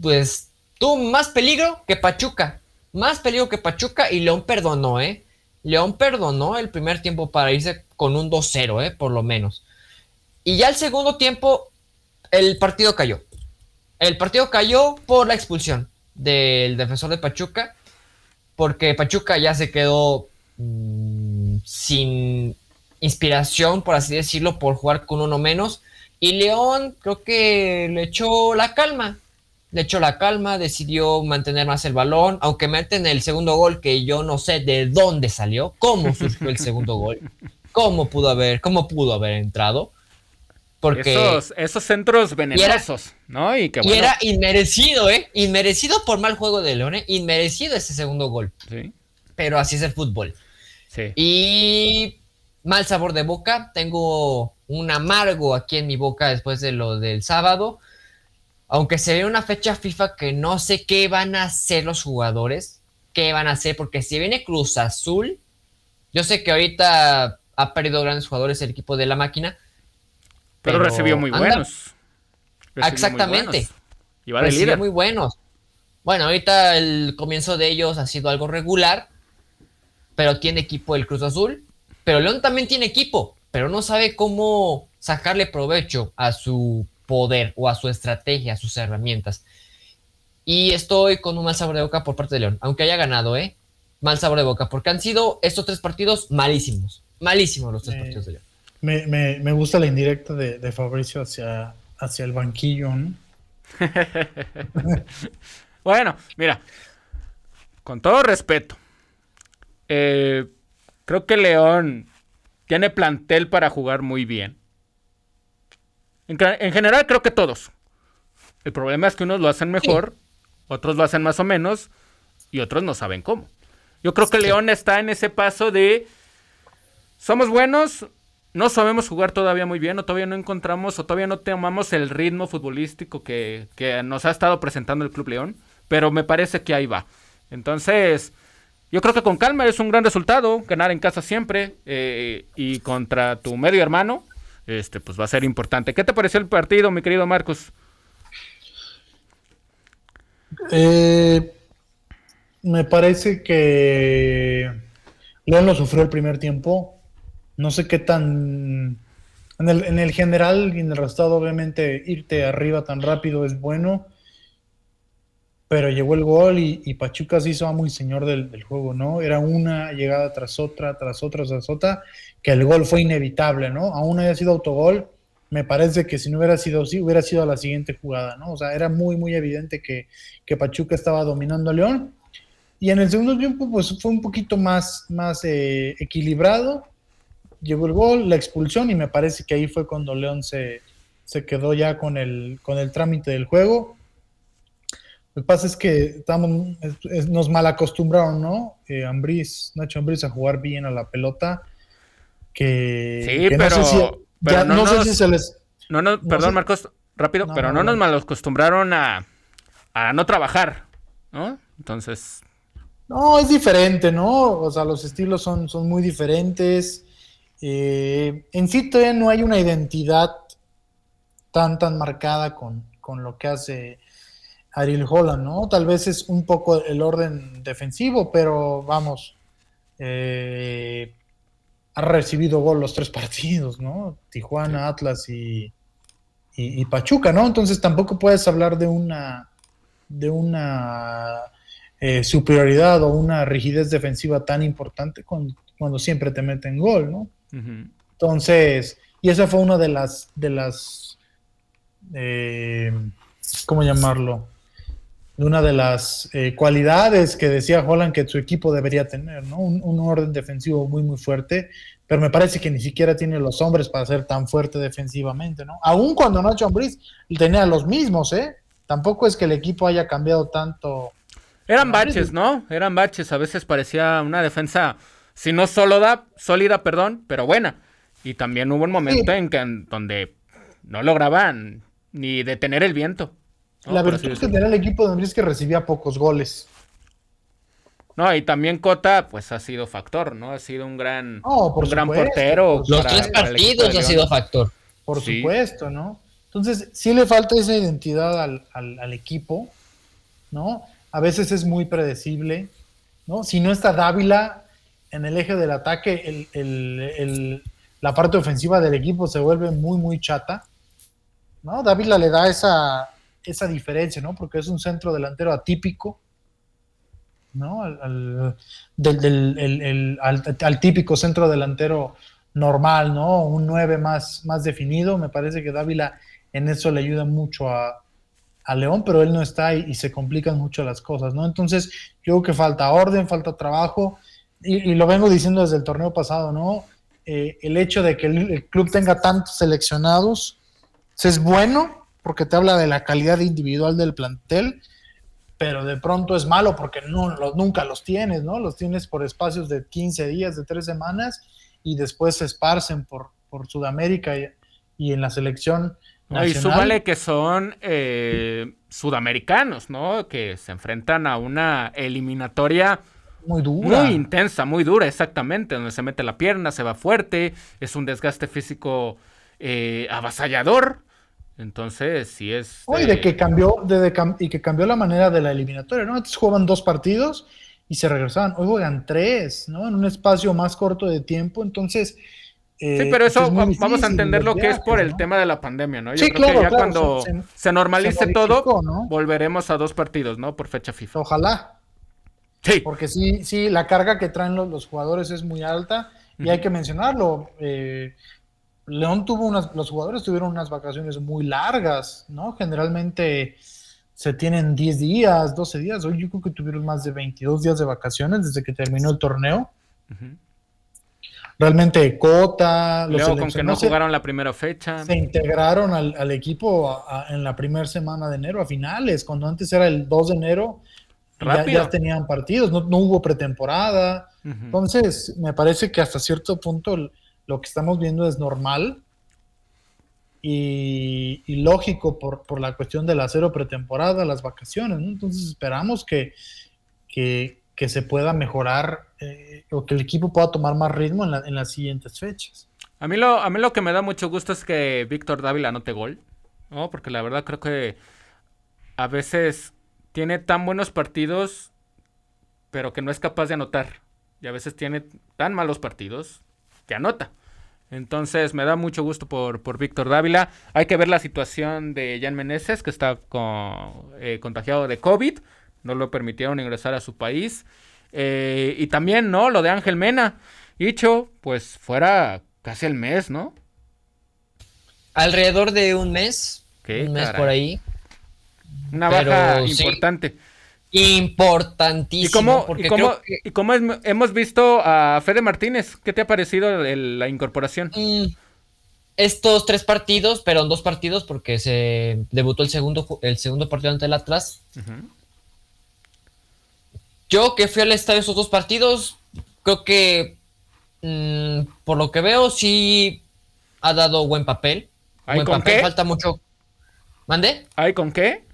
S4: pues tuvo más peligro que Pachuca. Más peligro que Pachuca y León perdonó, ¿eh? León perdonó el primer tiempo para irse con un 2-0, ¿eh? Por lo menos. Y ya el segundo tiempo, el partido cayó. El partido cayó por la expulsión del defensor de Pachuca, porque Pachuca ya se quedó mm, sin inspiración, por así decirlo, por jugar con uno menos. Y León creo que le echó la calma. Le echó la calma, decidió mantener más el balón, aunque meten el segundo gol que yo no sé de dónde salió, cómo surgió el segundo gol, (laughs) cómo pudo haber, cómo pudo haber entrado. Porque
S2: esos, esos centros venenosos, ¿no?
S4: Y, que, era inmerecido, ¿eh? Inmerecido por mal juego de León, ¿eh? Inmerecido ese segundo gol. Sí. Pero así es el fútbol. Sí. Y mal sabor de boca, tengo un amargo aquí en mi boca después de lo del sábado. Aunque se ve una fecha FIFA que no sé qué van a hacer los jugadores, qué van a hacer, porque si viene Cruz Azul, yo sé que ahorita ha perdido grandes jugadores el equipo de la máquina.
S2: Pero, recibió muy buenos.
S4: Exactamente.
S2: Y va de recibió
S4: muy buenos. Bueno, ahorita el comienzo de ellos ha sido algo regular, pero tiene equipo el Cruz Azul. Pero León también tiene equipo, pero no sabe cómo sacarle provecho a su poder o a su estrategia, a sus herramientas. Y estoy con un mal sabor de boca por parte de León, aunque haya ganado, ¿eh? Mal sabor de boca, porque han sido estos tres partidos malísimos. Malísimos los tres partidos de León.
S3: Me, gusta la indirecta de, Fabricio hacia, hacia el banquillo, (laughs)
S2: bueno, mira, con todo respeto, eh, creo que León tiene plantel para jugar muy bien. En, general creo que todos. El problema es que unos lo hacen mejor, otros lo hacen más o menos y otros no saben cómo. Yo creo que León está en ese paso de somos buenos, no sabemos jugar todavía muy bien, o todavía no encontramos, o todavía no tomamos el ritmo futbolístico que, nos ha estado presentando el Club León, pero me parece que ahí va. Entonces, yo creo que con calma es un gran resultado, ganar en casa siempre, eh, y contra tu medio hermano, este, pues va a ser importante. ¿Qué te pareció el partido, mi querido Marcos?
S3: Eh, me parece que León lo sufrió el primer tiempo. No sé qué tan... En el, en el general y en el resultado, obviamente, irte arriba tan rápido es bueno pero llegó el gol y, Pachuca se hizo muy señor del, juego, ¿no? Era una llegada tras otra, tras otra, tras otra, que el gol fue inevitable, ¿no? Aún haya sido autogol, me parece que si no hubiera sido así, hubiera sido la siguiente jugada, ¿no? O sea, era muy, muy evidente que, Pachuca estaba dominando a León. Y en el segundo tiempo, pues fue un poquito más, más eh, equilibrado. Llegó el gol, la expulsión, y me parece que ahí fue cuando León se, se quedó ya con el, con el trámite del juego lo que pasa es que estamos, nos mal acostumbraron, ¿no? Eh, Ambriz, Nacho Ambriz a jugar bien a la pelota. Que,
S2: sí, pero, no sé si, no, sé si se les. No, no, perdón, Marcos, rápido, pero no, nos mal acostumbraron a, a no trabajar, ¿no? Entonces.
S3: No, es diferente, ¿no? O sea, los estilos son, son muy diferentes. Eh, en sí todavía no hay una identidad tan, tan marcada con, con lo que hace Ariel Holland, ¿no? Tal vez es un poco el orden defensivo, pero vamos, eh, ha recibido gol los tres (laughs) partidos, ¿no? Tijuana, Atlas y, Pachuca, ¿no? Entonces tampoco puedes hablar de una, de una eh, superioridad o una rigidez defensiva tan importante cuando, siempre te meten gol, ¿no? Entonces, y esa fue una de las, de las, eh, ¿cómo llamarlo? De una de las eh, cualidades que decía Holland que su equipo debería tener, ¿no? Un, orden defensivo muy, muy fuerte, pero me parece que ni siquiera tiene los hombres para ser tan fuerte defensivamente, ¿no? Aún cuando Nacho Ambriz tenía los mismos, ¿eh? Tampoco es que el equipo haya cambiado tanto.
S2: Eran baches, ¿no? Eran baches, a veces parecía una defensa, si no sólida, sólida, perdón, pero buena. Y también hubo un momento en que donde no lograban ni detener el viento.
S3: La virtud que tenía el equipo de Andrés que recibía pocos goles.
S2: No, y también Cota, pues ha sido factor, ¿no? Ha sido un gran, gran portero.
S4: Los tres partidos ha sido factor.
S3: Por supuesto, ¿no? Entonces, sí le falta esa identidad al, equipo, ¿no? A veces es muy predecible, ¿no? Si no está Dávila en el eje del ataque, la parte ofensiva del equipo se vuelve muy, muy chata, ¿no? Dávila le da esa, esa diferencia, ¿no? Porque es un centro delantero atípico, ¿no? Al, del, al, típico centro delantero normal, ¿no? Un 9 más, más definido. Me parece que Dávila en eso le ayuda mucho a, León, pero él no está y, se complican mucho las cosas, ¿no? Entonces, yo creo que falta orden, falta trabajo, y, lo vengo diciendo desde el torneo pasado, ¿no? Eh, el hecho de que el, club tenga tantos seleccionados es bueno, porque te habla de la calidad individual del plantel, pero de pronto es malo porque no, nunca los tienes, ¿no? Los tienes por espacios de 15 días, de 3 semanas, y después se esparcen por, por Sudamérica y, en la selección.
S2: Nacional. y súmale que son eh, sudamericanos, ¿no? Que se enfrentan a una eliminatoria
S3: muy dura.
S2: Muy intensa, muy dura, exactamente. Donde se mete la pierna, se va fuerte, es un desgaste físico eh, avasallador. Entonces, sí es.
S3: Oye, de que cambió, de, y que cambió la manera de la eliminatoria, ¿no? Antes jugaban dos partidos y se regresaban. Hoy juegan tres, ¿no? En un espacio más corto de tiempo. Entonces.
S2: Eh, sí, pero eso vamos a entender lo que es por el tema de la pandemia, ¿no? Yo sí, creo claro, que ya cuando se, normalice todo, volveremos a dos partidos, ¿no? Por fecha FIFA.
S3: Ojalá. Sí. Porque sí, sí, la carga que traen los, jugadores es muy alta y hay que mencionarlo. Eh, León tuvo unas, los jugadores tuvieron unas vacaciones muy largas, ¿no? Generalmente se tienen 10 días, 12 días. Hoy yo creo que tuvieron más de 22 días de vacaciones desde que terminó el torneo. Realmente Cota,
S2: los con que no jugaron la primera fecha.
S3: Se integraron al, equipo en la primera semana de enero, a finales, cuando antes era el 2 de enero, ya, ya, tenían partidos, no, hubo pretemporada. Entonces, me parece que hasta cierto punto lo que estamos viendo es normal y, lógico por, la cuestión de la cero pretemporada, las vacaciones, Entonces esperamos que, que, se pueda mejorar eh, o que el equipo pueda tomar más ritmo en, las siguientes fechas.
S2: A mí, lo, a mí lo que me da mucho gusto es que Víctor Dávila anote gol, ¿no? Porque la verdad creo que a veces tiene tan buenos partidos, pero que no es capaz de anotar. Y a veces tiene tan malos partidos que anota. Entonces me da mucho gusto por, por Víctor Dávila. Hay que ver la situación de Jan Meneses, que está con, eh, contagiado de COVID. No lo permitieron ingresar a su país. Eh, y también, ¿no? Lo de Ángel Mena. Dicho, pues fuera casi el mes, ¿no?
S4: Alrededor de un mes. Un mes por ahí.
S2: Una baja importante.
S4: Importantísimo.
S2: ¿Y cómo, hemos visto a Fede Martínez? ¿Qué te ha parecido la incorporación? Mm,
S4: estos tres partidos, pero en dos partidos, porque se debutó el segundo, el segundo partido ante el Atlas. Yo que fui al estadio esos dos partidos, creo que mm, por lo que veo, sí ha dado buen papel.
S2: ¿Hay
S4: con
S2: Qué?
S4: Falta mucho. ¿Mande?
S2: ¿Hay con qué?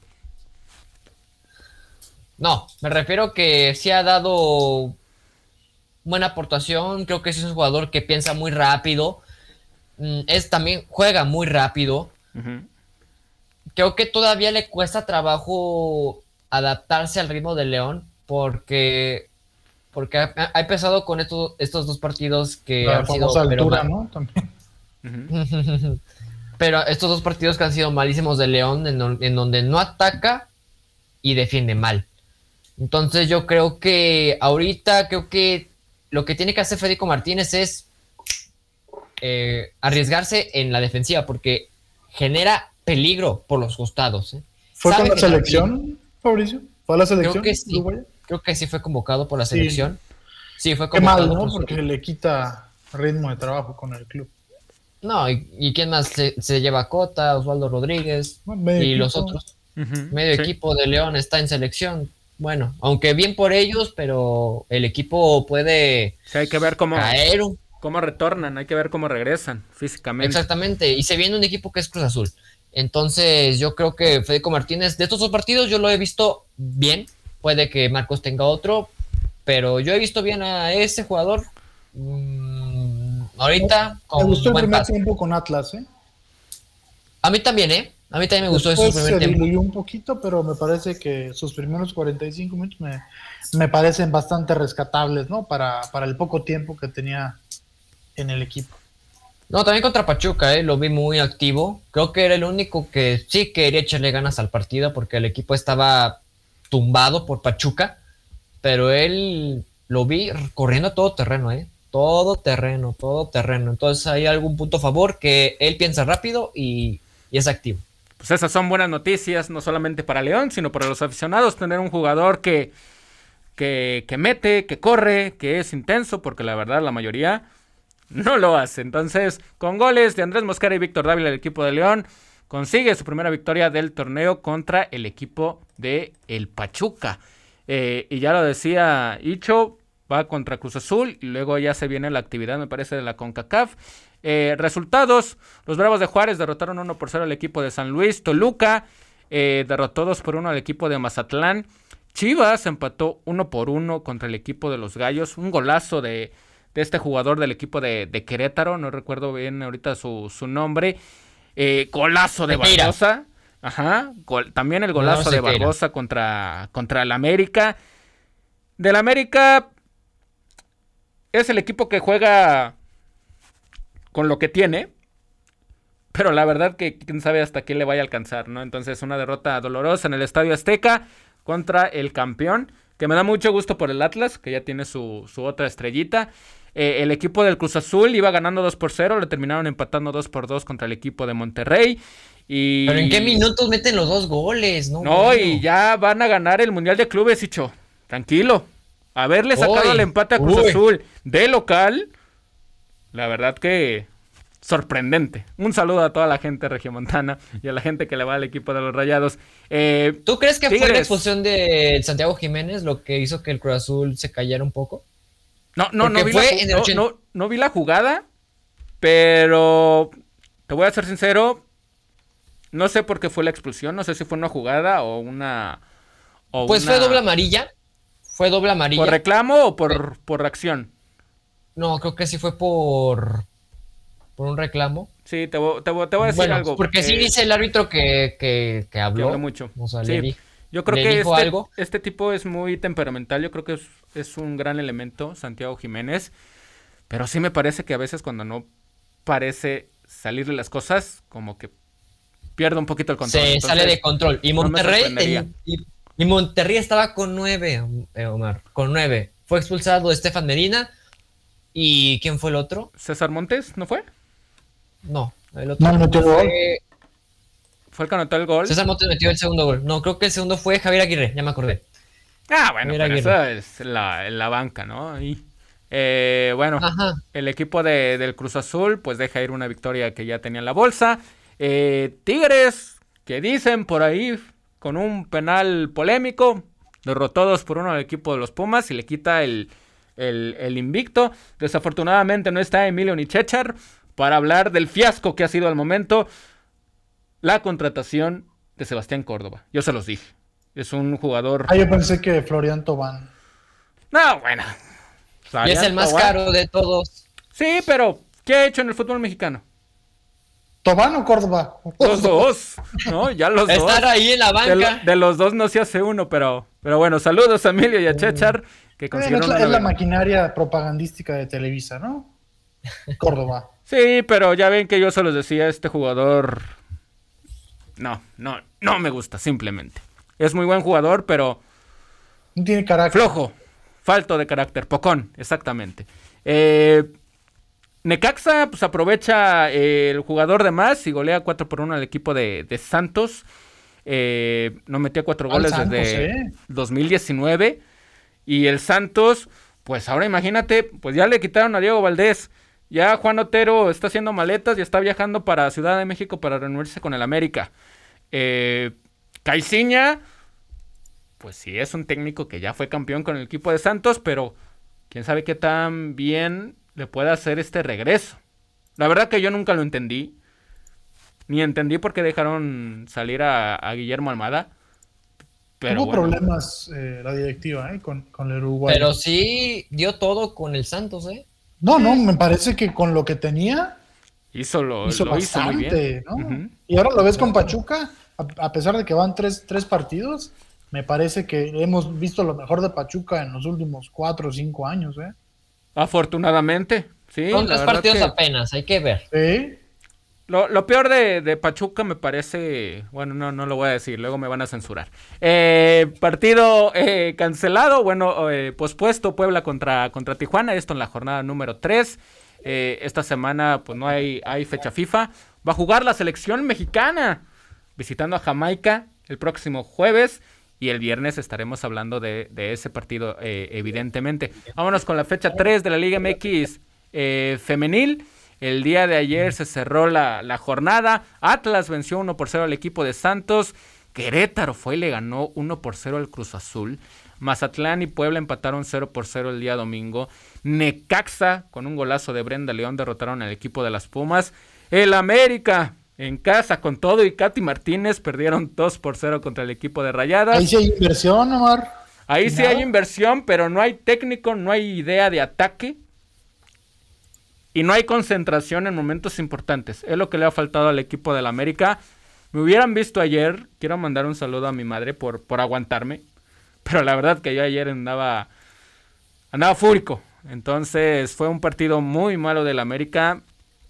S4: No, me refiero que sí ha dado buena aportación. Creo que es un jugador que piensa muy rápido. Mm, es también juega muy rápido. Creo que todavía le cuesta trabajo adaptarse al ritmo de León porque porque ha, empezado con estos, estos dos partidos que han sido
S3: altura, ¿no? (laughs)
S4: pero estos dos partidos que han sido malísimos de León en donde no ataca y defiende mal. Entonces yo creo que ahorita creo que lo que tiene que hacer Federico Martínez es eh, arriesgarse en la defensiva porque genera peligro por los costados. ¿eh?
S3: ¿Fue con la selección, Fabricio? ¿Fue a la selección?
S4: Creo que sí. Creo que sí fue convocado por la selección. Sí, fue
S3: convocado. Qué mal, ¿no? Porque le quita ritmo de trabajo con el club.
S4: No, ¿y, quién más se, lleva Cota, Osvaldo Rodríguez y los otros? Medio equipo de León está en selección bueno, aunque bien por ellos, pero el equipo puede
S2: hay que ver cómo, cómo retornan, hay que ver cómo regresan físicamente.
S4: Exactamente, y se viene un equipo que es Cruz Azul. Entonces, yo creo que Federico Martínez, de estos dos partidos, yo lo he visto bien. Puede que Marcos tenga otro, pero yo he visto bien a ese jugador. Mm, ahorita,
S3: Me gustó el primer tiempo con Atlas, ¿eh?
S4: A mí también, ¿eh? A mí también me gustó eso.
S3: Se diluyó un poquito, pero me parece que sus primeros 45 minutos me, parecen bastante rescatables, ¿no? Para, para, el poco tiempo que tenía en el equipo.
S4: No, también contra Pachuca, ¿eh? Lo vi muy activo. Creo que era el único que sí quería echarle ganas al partido porque el equipo estaba tumbado por Pachuca, pero él lo vi corriendo a todo terreno, ¿eh? Todo terreno, todo terreno. Entonces hay algún punto a favor que él piensa rápido y es activo
S2: pues esas son buenas noticias, no solamente para León, sino para los aficionados, tener un jugador que, que, que mete, que corre, que es intenso, porque la verdad la mayoría no lo hace. Entonces, con goles de Andrés Mosquera y Víctor Dávila, el equipo de León consigue su primera victoria del torneo contra el equipo de el Pachuca. Eh, y ya lo decía Icho, va contra Cruz Azul y luego ya se viene la actividad, me parece, de la CONCACAF. Eh, resultados, los Bravos de Juárez derrotaron 1 por 0 al equipo de San Luis, Toluca eh, derrotó 2 por 1 al equipo de Mazatlán, Chivas empató 1 por 1 contra el equipo de los Gallos, un golazo de, este jugador del equipo de, Querétaro, no recuerdo bien ahorita su, nombre, eh, golazo de Barbosa. Ajá, también el golazo de Barbosa contra, contra el América. Del América es el equipo que juega con lo que tiene. Pero la verdad que quién sabe hasta qué le vaya a alcanzar, ¿no? Entonces una derrota dolorosa en el Estadio Azteca contra el campeón. Que me da mucho gusto por el Atlas, que ya tiene su, otra estrellita. Eh, el equipo del Cruz Azul iba ganando 2 por 0, le terminaron empatando 2 por 2 contra el equipo de Monterrey. Y...
S4: Pero ¿en qué minutos meten los dos goles? No,
S2: no y ya van a ganar el Mundial de Clubes, Hicho. Tranquilo. Haberle sacado el empate a Cruz Azul de local, la verdad que sorprendente. Un saludo a toda la gente regiomontana y a la gente que le va al equipo de los Rayados. Eh,
S4: ¿Tú crees que fue la expulsión de Santiago Jiménez lo que hizo que el Cruz Azul se cayera un poco?
S2: No, no, no vi, la, no, no vi la jugada, pero te voy a ser sincero, no sé por qué fue la expulsión, no sé si fue una jugada o una...
S4: pues fue doble amarilla. Fue doble amarilla.
S2: ¿Por reclamo o por, por reacción?
S4: No, creo que sí fue por, por un reclamo.
S2: Sí, te, voy, te, voy, a decir algo.
S4: Porque sí dice el árbitro que, que, que habló.
S2: mucho. sí. yo creo que este, este, tipo es muy temperamental. Yo creo que es, es, un gran elemento, Santiago Jiménez. Pero sí me parece que a veces cuando no parece salirle las cosas, como que pierde un poquito el control.
S4: Se sale de control. Y Monterrey, y, Monterrey estaba con nueve, eh, Omar, con nueve. Fue expulsado Estefan Medina. ¿Y quién fue el otro?
S2: César Montes, ¿no fue?
S4: No, el otro no,
S2: fue... fue el que anotó el gol.
S4: César Montes metió el segundo gol. No, creo que el segundo fue Javier Aguirre, ya me acordé.
S2: Ah, bueno, pero eso es la, la banca, ¿no? Y, eh, bueno, el equipo de, del Cruz Azul pues deja ir una victoria que ya tenía en la bolsa. Eh, Tigres, que dicen por ahí con un penal polémico, derrotó dos por uno al equipo de los Pumas y le quita el, invicto. Desafortunadamente no está Emilio Nichechar para hablar del fiasco que ha sido al momento la contratación de Sebastián Córdoba. Yo se los dije. Es un jugador.
S3: Ah, yo pensé que Florian Tobán.
S2: No, bueno.
S4: y es el más caro de todos.
S2: Sí, pero ¿qué ha hecho en el fútbol mexicano?
S3: ¿Tobán o Córdoba?
S2: Los dos, ¿no? Ya los
S4: dos. Estar ahí en la banca.
S2: De, los dos no se hace uno, pero, pero bueno, saludos a Emilio y a Chechar, que consiguieron
S3: es, la, maquinaria propagandística de Televisa, ¿no? Córdoba. (laughs)
S2: sí, pero ya ven que yo se los decía, este jugador... No, no, no me gusta, simplemente. Es muy buen jugador, pero...
S3: No tiene carácter.
S2: Flojo, falto de carácter, pocón, exactamente. Eh... Necaxa pues aprovecha eh, el jugador de más y golea 4 por 1 al equipo de, Santos. Eh, no metía 4 goles desde 2019. Y el Santos, pues ahora imagínate, pues ya le quitaron a Diego Valdés. Ya Juan Otero está haciendo maletas y está viajando para Ciudad de México para reunirse con el América. Eh, Caiciña, pues sí, es un técnico que ya fue campeón con el equipo de Santos, pero quién sabe qué tan bien le puede hacer este regreso. La verdad que yo nunca lo entendí. Ni entendí por qué dejaron salir a, Guillermo Almada.
S3: Pero Hubo problemas eh, la directiva eh, con, el Uruguay.
S4: Pero sí dio todo con el Santos, ¿eh?
S3: No, no, me parece que con lo que tenía
S2: hizo lo, hizo bastante,
S3: ¿no? Y ahora lo ves con Pachuca, a, pesar de que van tres, tres partidos, me parece que hemos visto lo mejor de Pachuca en los últimos cuatro o cinco años, ¿eh?
S2: Afortunadamente, sí.
S4: Son tres partidos apenas, hay que ver.
S3: Sí.
S2: Lo, peor de, Pachuca me parece, bueno, no, no lo voy a decir, luego me van a censurar. Eh, partido eh, cancelado, bueno, eh, pospuesto Puebla contra, contra Tijuana, esto en la jornada número 3. esta semana pues no hay, hay fecha FIFA. Va a jugar la selección mexicana visitando a Jamaica el próximo jueves. Y el viernes estaremos hablando de, ese partido, eh, evidentemente. Vámonos con la fecha 3 de la Liga MX eh, femenil. El día de ayer se cerró la, jornada. Atlas venció 1 por 0 al equipo de Santos. Querétaro fue y le ganó 1 por 0 al Cruz Azul. Mazatlán y Puebla empataron 0 por 0 el día domingo. Necaxa, con un golazo de Brenda León, derrotaron al equipo de las Pumas. El América, en casa con todo y Katy Martínez, perdieron 2 por 0 contra el equipo de Rayadas.
S3: Ahí sí hay inversión, Omar.
S2: Ahí sí hay inversión, pero no hay técnico, no hay idea de ataque. Y no hay concentración en momentos importantes. Es lo que le ha faltado al equipo del América. Me hubieran visto ayer. Quiero mandar un saludo a mi madre por, por aguantarme. Pero la verdad que yo ayer andaba. Andaba fúrico. Entonces fue un partido muy malo del América.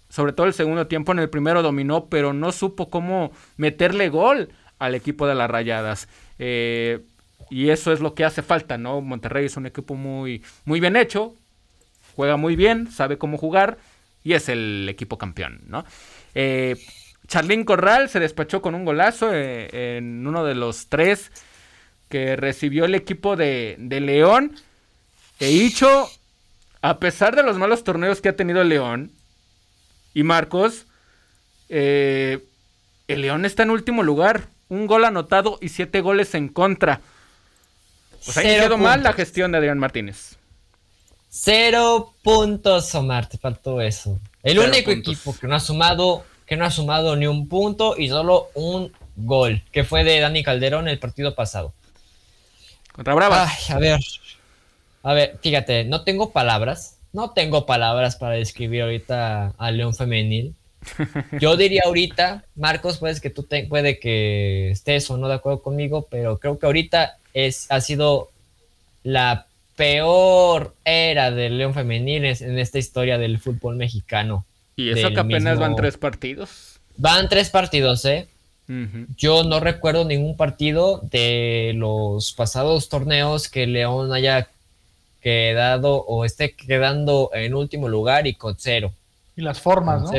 S2: Sobre todo el segundo tiempo. En el primero dominó, pero no supo cómo meterle gol al equipo de las rayadas. Eh, y eso es lo que hace falta, ¿no? Monterrey es un equipo muy, muy bien hecho, juega muy bien, sabe cómo jugar y es el equipo campeón, ¿no? Eh, Charlín Corral se despachó con un golazo eh, en uno de los tres que recibió el equipo de, León. E Hicho, a pesar de los malos torneos que ha tenido León y Marcos, eh, el León está en último lugar. Un gol anotado y siete goles en contra. Pues ahí quedó mal la gestión de Adrián Martínez.
S4: Cero puntos, Omar, te faltó eso. El único equipo que no ha sumado, que no ha sumado ni un punto y solo un gol, que fue de Dani Calderón el partido pasado.
S2: Contra Brava.
S4: Ay, a ver. A ver, fíjate, no tengo palabras. No tengo palabras para describir ahorita al León Femenil. (laughs) Yo diría ahorita, Marcos, puedes que tú te, puede que estés o no de acuerdo conmigo, pero creo que ahorita es, ha sido la peor era del León Femenil en esta historia del fútbol mexicano.
S2: Y eso que apenas van tres partidos.
S4: Van tres partidos, ¿eh? Yo no recuerdo ningún partido de los pasados torneos que León haya quedado o esté quedando en último lugar y con cero.
S3: Y las formas, ¿no?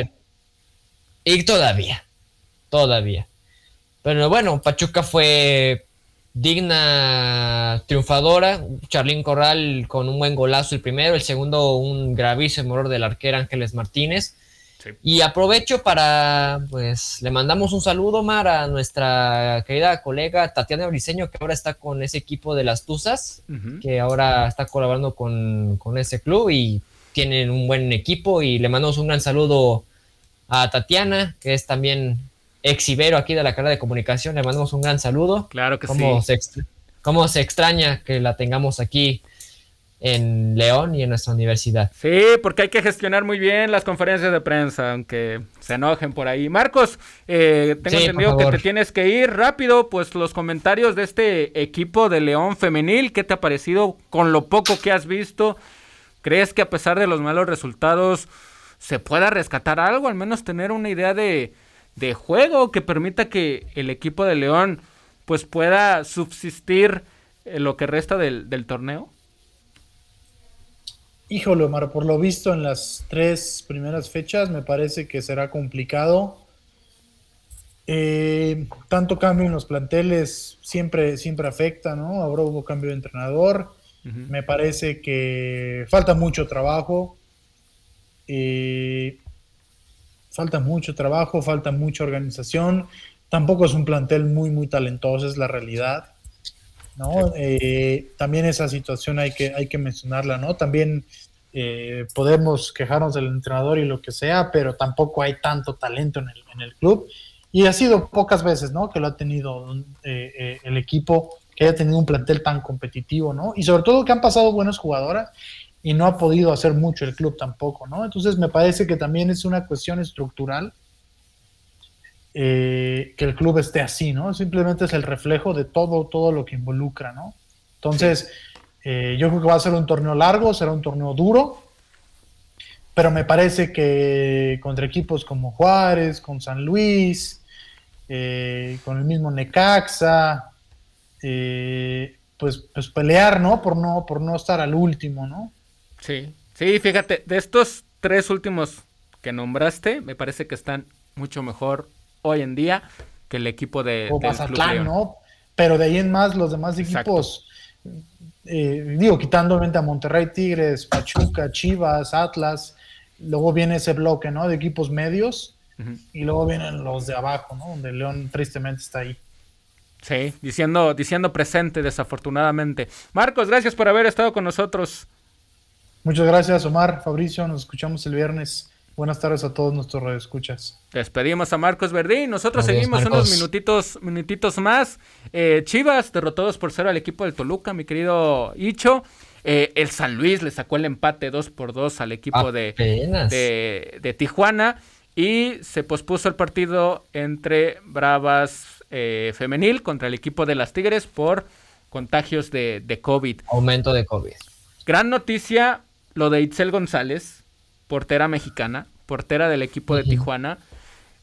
S4: Y todavía, todavía. Pero bueno, Pachuca fue digna triunfadora. Charlín Corral con un buen golazo el primero, el segundo un gravísimo error del arquero Ángeles Martínez. Y aprovecho para, pues, le mandamos un saludo, Mar, a nuestra querida colega Tatiana Briseño, que ahora está con ese equipo de las Tuzas, que ahora está colaborando con, con, ese club y tienen un buen equipo. Y le mandamos un gran saludo a Tatiana, que es también exibero aquí de la carrera de comunicación, le mandamos un gran saludo.
S2: Claro que
S4: sí. Se cómo se extraña que la tengamos aquí en León y en nuestra universidad.
S2: Sí, porque hay que gestionar muy bien las conferencias de prensa, aunque se enojen por ahí. Marcos, eh, tengo entendido que te tienes que ir rápido, pues los comentarios de este equipo de León femenil, ¿qué te ha parecido con lo poco que has visto? ¿Crees que a pesar de los malos resultados se pueda rescatar algo, al menos tener una idea de, de juego que permita que el equipo de León pues pueda subsistir en lo que resta del, torneo?
S3: Híjole, Omar, por lo visto en las tres primeras fechas me parece que será complicado. Eh, tanto cambio en los planteles siempre, siempre afecta, ¿no? Ahora hubo cambio de entrenador. Me parece que falta mucho trabajo. Eh, falta mucho trabajo, falta mucha organización. Tampoco es un plantel muy, muy talentoso, es la realidad. ¿no? Eh, también esa situación hay que, hay que mencionarla, ¿no? También eh, podemos quejarnos del entrenador y lo que sea, pero tampoco hay tanto talento en el, en el club. Y ha sido pocas veces, ¿no? Que lo ha tenido eh, el equipo, que haya tenido un plantel tan competitivo, ¿no? Y sobre todo que han pasado buenas jugadoras y no ha podido hacer mucho el club tampoco, ¿no? Entonces me parece que también es una cuestión estructural eh, que el club esté así, ¿no? Simplemente es el reflejo de todo, todo lo que involucra, ¿no? Entonces, eh, yo creo que va a ser un torneo largo, será un torneo duro, pero me parece que contra equipos como Juárez, con San Luis, eh, con el mismo Necaxa, pues, pues pelear, ¿no? Por no, por no estar al último, ¿no?
S2: Sí, sí, fíjate, de estos tres últimos que nombraste, me parece que están mucho mejor hoy en día que el equipo de
S3: o Mazatlán, ¿no? Pero de ahí en más los demás equipos, eh, digo, quitando a Monterrey, Tigres, Pachuca, Chivas, Atlas, luego viene ese bloque, ¿no? De equipos medios y luego vienen los de abajo, ¿no? Donde León tristemente está ahí.
S2: Sí, diciendo, diciendo presente, desafortunadamente. Marcos, gracias por haber estado con nosotros.
S3: Muchas gracias, Omar, Fabricio. Nos escuchamos el viernes. Buenas tardes a todos nuestros radioescuchas.
S2: Despedimos a Marcos Verdín. Nosotros seguimos unos minutitos, minutitos más. Eh, Chivas derrotados por cero al equipo del Toluca, mi querido Icho. Eh, el San Luis le sacó el empate 2 por 2 al equipo de, de, Tijuana. Y se pospuso el partido entre Bravas eh, Femenil contra el equipo de las Tigres por contagios de, de COVID.
S4: Aumento de COVID.
S2: Gran noticia lo de Itzel González, portera mexicana, portera del equipo de Tijuana.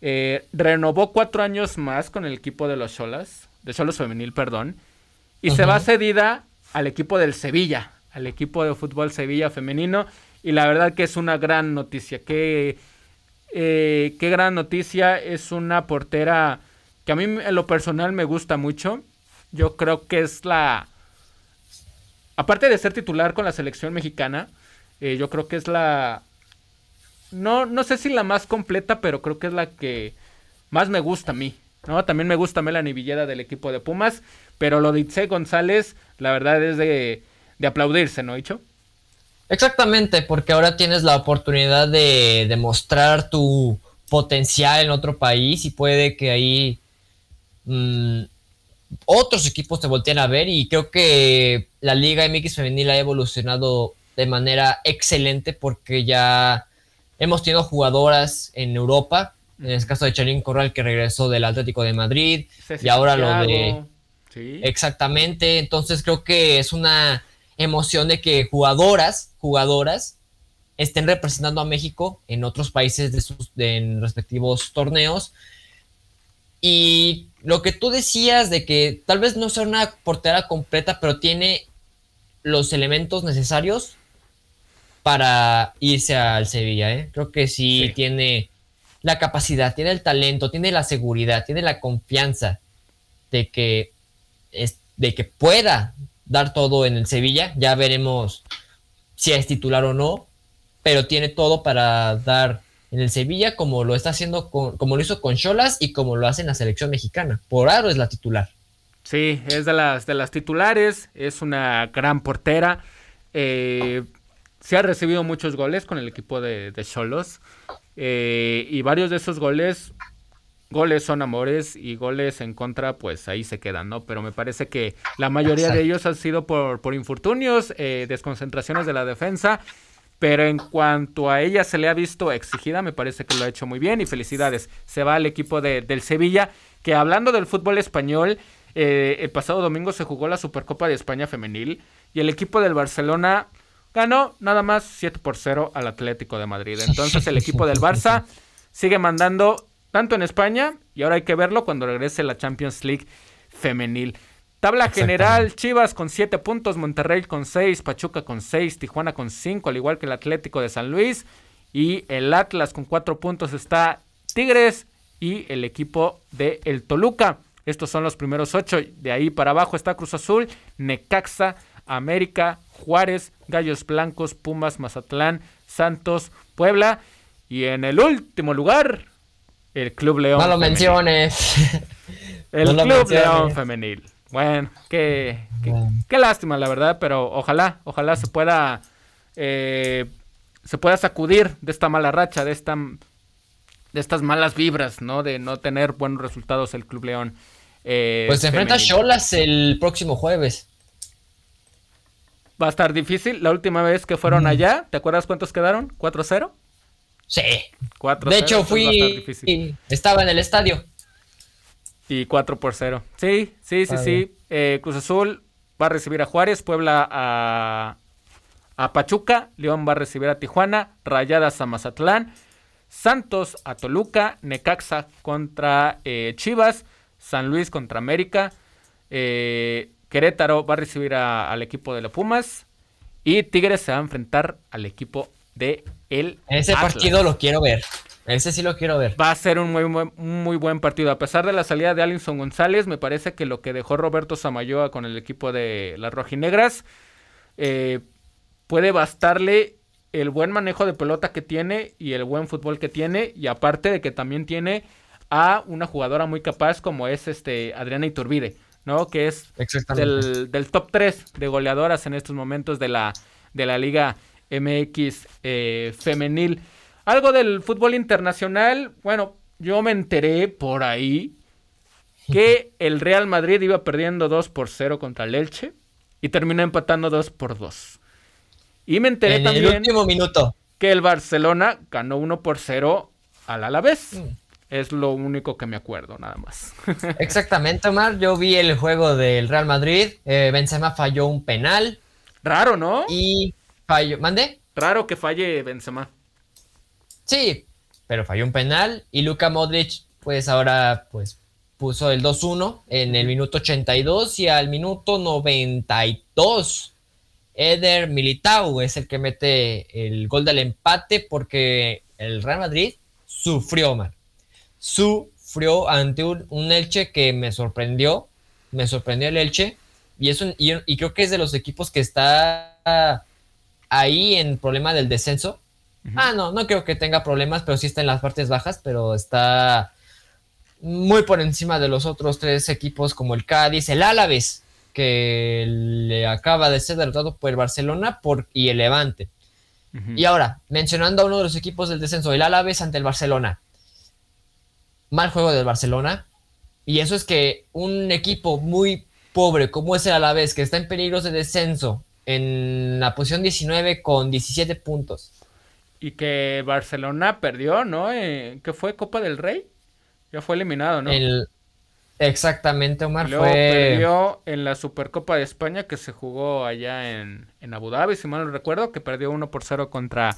S2: Eh, renovó cuatro años más con el equipo de los Cholas, de Cholos Femenil, perdón. Y se va cedida al equipo del Sevilla, al equipo de fútbol Sevilla femenino. Y la verdad que es una gran noticia. Qué, eh, qué gran noticia. Es una portera que a mí en lo personal me gusta mucho. Yo creo que es la... Aparte de ser titular con la selección mexicana, eh, yo creo que es la... No, no sé si la más completa, pero creo que es la que más me gusta a mí. ¿no? También me gusta Melanie Villeda del equipo de Pumas, pero lo de Itze González, la verdad es de, de aplaudirse, ¿no, Icho?
S4: Exactamente, porque ahora tienes la oportunidad de demostrar tu potencial en otro país y puede que ahí mm, otros equipos te volteen a ver y creo que la Liga MX femenil ha evolucionado de manera excelente porque ya hemos tenido jugadoras en Europa, en el caso de Chalín Corral que regresó del Atlético de Madrid y ahora lo de... Exactamente, entonces creo que es una emoción de que jugadoras, jugadoras estén representando a México en otros países de sus en respectivos torneos. Y lo que tú decías de que tal vez no sea una portera completa, pero tiene los elementos necesarios para irse al Sevilla. ¿eh? Creo que sí, tiene la capacidad, tiene el talento, tiene la seguridad, tiene la confianza de que, es, de que pueda dar todo en el Sevilla. Ya veremos si es titular o no, pero tiene todo para dar en el Sevilla como lo está haciendo, como lo hizo con Cholas y como lo hace en la selección mexicana. Por Aro es la titular.
S2: Sí, es de las, de las titulares, es una gran portera. Eh, se ha recibido muchos goles con el equipo de Cholos. Eh, y varios de esos goles, goles son amores y goles en contra, pues ahí se quedan, ¿no? Pero me parece que la mayoría de ellos han sido por, por infortunios, eh, desconcentraciones de la defensa. Pero en cuanto a ella se le ha visto exigida, me parece que lo ha hecho muy bien y felicidades. Se va al equipo de, del Sevilla, que hablando del fútbol español, eh, el pasado domingo se jugó la Supercopa de España femenil y el equipo del Barcelona ganó nada más 7 por 0 al Atlético de Madrid. Entonces el equipo del Barça sigue mandando tanto en España y ahora hay que verlo cuando regrese la Champions League femenil. Tabla general, Chivas con 7 puntos, Monterrey con 6, Pachuca con 6, Tijuana con 5, al igual que el Atlético de San Luis. Y el Atlas con 4 puntos está Tigres y el equipo de el Toluca. Estos son los primeros 8. De ahí para abajo está Cruz Azul, Necaxa, América, Juárez, Gallos Blancos, Pumas, Mazatlán, Santos, Puebla. Y en el último lugar, el Club León.
S4: No lo menciones. (laughs)
S2: El Club León Femenil. Bueno, qué, qué, lástima, la verdad, pero ojalá, ojalá se pueda, eh, se pueda sacudir de esta mala racha, de esta, de estas malas vibras, ¿no? De no tener buenos resultados el Club León.
S4: Eh, pues se enfrenta a Cholas el próximo jueves
S2: va a estar difícil. La última vez que fueron allá, ¿te acuerdas cuántos quedaron? ¿4-0?
S4: Sí. 4 de hecho, fui. Y estaba en el estadio.
S2: Y 4 por 0. Sí, sí, sí, sí. Eh, Cruz Azul va a recibir a Juárez, Puebla a, a Pachuca, León va a recibir a Tijuana, Rayadas a Mazatlán, Santos a Toluca, Necaxa contra eh, Chivas, San Luis contra América, eh, Querétaro va a recibir al equipo de los Pumas y Tigres se va a enfrentar al equipo de el
S4: Ese partido lo quiero ver. Ese sí lo quiero ver.
S2: Va a ser un muy, muy, buen partido. A pesar de la salida de Alinson González, me parece que lo que dejó Roberto Samayoa con el equipo de las rojinegras eh, puede bastarle el buen manejo de pelota que tiene y el buen fútbol que tiene. Y aparte de que también tiene a una jugadora muy capaz como es este Adriana Iturbide. ¿No? Que es del, del, top 3 de goleadoras en estos momentos de la, de la Liga MX eh, femenil. Algo del fútbol internacional, bueno, yo me enteré por ahí que (laughs) el Real Madrid iba perdiendo 2 por 0 contra el Elche y terminó empatando 2 por 2. Y me enteré
S4: en
S2: también
S4: el último minuto.
S2: que el Barcelona ganó 1 por 0 al Alavés. Mm. Es lo único que me acuerdo, nada más. (laughs)
S4: Exactamente, Omar. Yo vi el juego del Real Madrid. Eh, Benzema falló un penal.
S2: Raro, ¿no?
S4: Y falló. ¿Mande?
S2: Raro que falle Benzema.
S4: Sí, pero falló un penal. Y Luka Modric, pues ahora, pues puso el 2-1 en el minuto 82 y al minuto 92. Eder Militao es el que mete el gol del empate porque el Real Madrid sufrió, Omar sufrió ante un, Elche que me sorprendió. Me sorprendió el Elche. Y, es y, creo que es de los equipos que está ahí en problema del descenso. Ah, no, no creo que tenga problemas, pero sí está en las partes bajas, pero está muy por encima de los otros tres equipos como el Cádiz, el Álaves, que le acaba de ser derrotado por el Barcelona por, y el Levante. Y ahora, mencionando a uno de los equipos del descenso, el Álaves ante el Barcelona mal juego del Barcelona. Y eso es que un equipo muy pobre como es el Alavés, que está en peligro de descenso en la posición 19 con 17 puntos.
S2: Y que Barcelona perdió, ¿no? Eh, ¿Qué fue? ¿Copa del Rey? Ya fue eliminado, ¿no?
S4: Exactamente, Omar.
S2: Luego perdió en la Supercopa de España que se jugó allá en, Abu Dhabi, si mal no recuerdo, que perdió 1 por 0 contra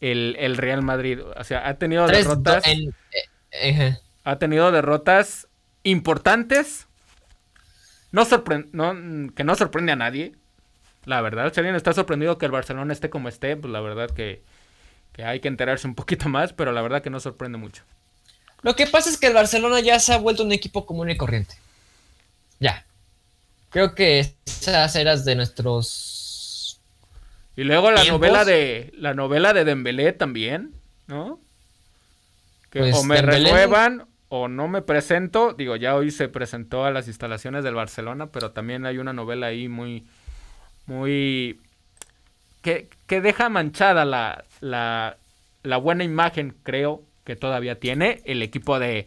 S2: el, Real Madrid. O sea, ha tenido derrotas. En, ha tenido derrotas importantes. No, que no sorprende a nadie. La verdad, si alguien está sorprendido que el Barcelona esté como esté, pues la verdad que, hay que enterarse un poquito más, pero la verdad que no sorprende mucho.
S4: Lo que pasa es que el Barcelona ya se ha vuelto un equipo común y corriente. Ya. Creo que esas eras de nuestros.
S2: Y luego la novela de. La novela de Dembélé también, ¿no? Que pues o me renuevan o no me presento, digo, ya hoy se presentó a las instalaciones del Barcelona, pero también hay una novela ahí muy, muy, que, que deja manchada la, la, la, buena imagen, creo, que todavía tiene el equipo de,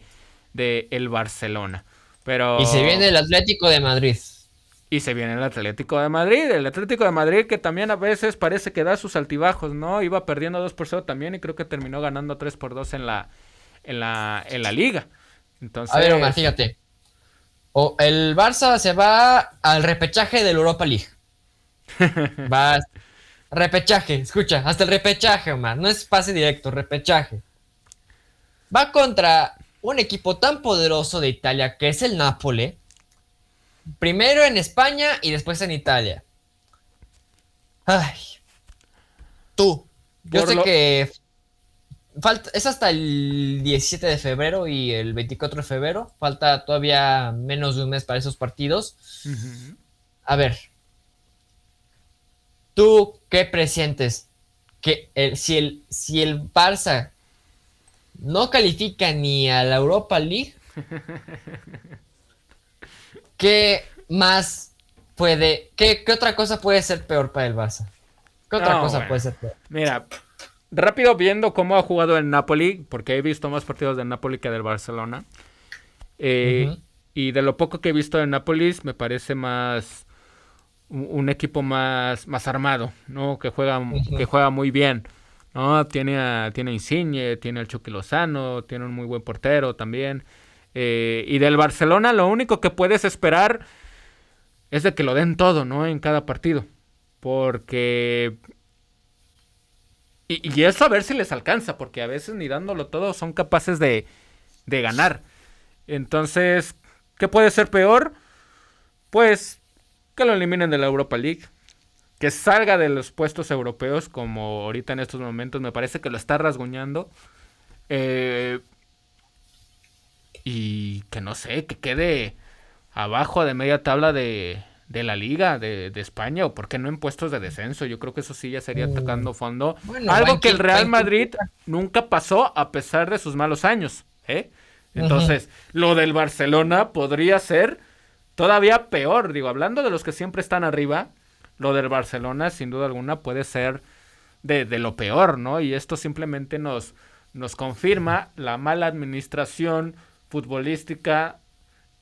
S2: de el Barcelona. Pero...
S4: Y se viene el Atlético de Madrid.
S2: Y se viene el Atlético de Madrid. El Atlético de Madrid que también a veces parece que da sus altibajos, ¿no? Iba perdiendo 2 por 0 también y creo que terminó ganando 3 por 2 en la, en la, en la liga. Entonces...
S4: A ver, Omar, fíjate. O el Barça se va al repechaje del Europa League. (laughs) va repechaje, escucha, hasta el repechaje, Omar. No es pase directo, repechaje. Va contra un equipo tan poderoso de Italia que es el Napoli. Primero en España y después en Italia. Ay. Tú. Yo sé que Falta, es hasta el 17 de febrero y el 24 de febrero. Falta todavía menos de un mes para esos partidos. A ver. ¿Tú qué presientes? Que el, si, el, si el Barça no califica ni a la Europa League, (laughs) ¿qué más puede, qué, otra cosa puede ser peor para el Barça? ¿Qué otra cosa puede ser peor?
S2: Mira, rápido viendo cómo ha jugado el Napoli, porque he visto más partidos del Napoli que del Barcelona. Eh, y de lo poco que he visto del Napoli, me parece más un, equipo más, más armado, ¿no? Que juega, que juega muy bien. ¿no? Tiene a, tiene Insigne, tiene al Chucky Lozano, tiene un muy buen portero también. Eh, y del Barcelona lo único que puedes esperar es de que lo den todo, ¿no? En cada partido. Porque y, eso a ver si les alcanza, porque a veces ni dándolo todo son capaces de, de ganar. Entonces, ¿qué puede ser peor? Pues que lo eliminen de la Europa League. Que salga de los puestos europeos, como ahorita en estos momentos me parece que lo está rasguñando. Eh, y que no sé, que quede abajo de media tabla de, de la liga de, España o por qué no en puestos de descenso. Yo creo que eso sí ya sería mm. atacando fondo. Algo que el Real Madrid nunca pasó a pesar de sus malos años. ¿eh? Entonces, lo del Barcelona podría ser todavía peor, digo, hablando de los que siempre están arriba, lo del Barcelona sin duda alguna puede ser de, de lo peor, ¿no? Y esto simplemente nos, nos confirma la mala administración futbolística,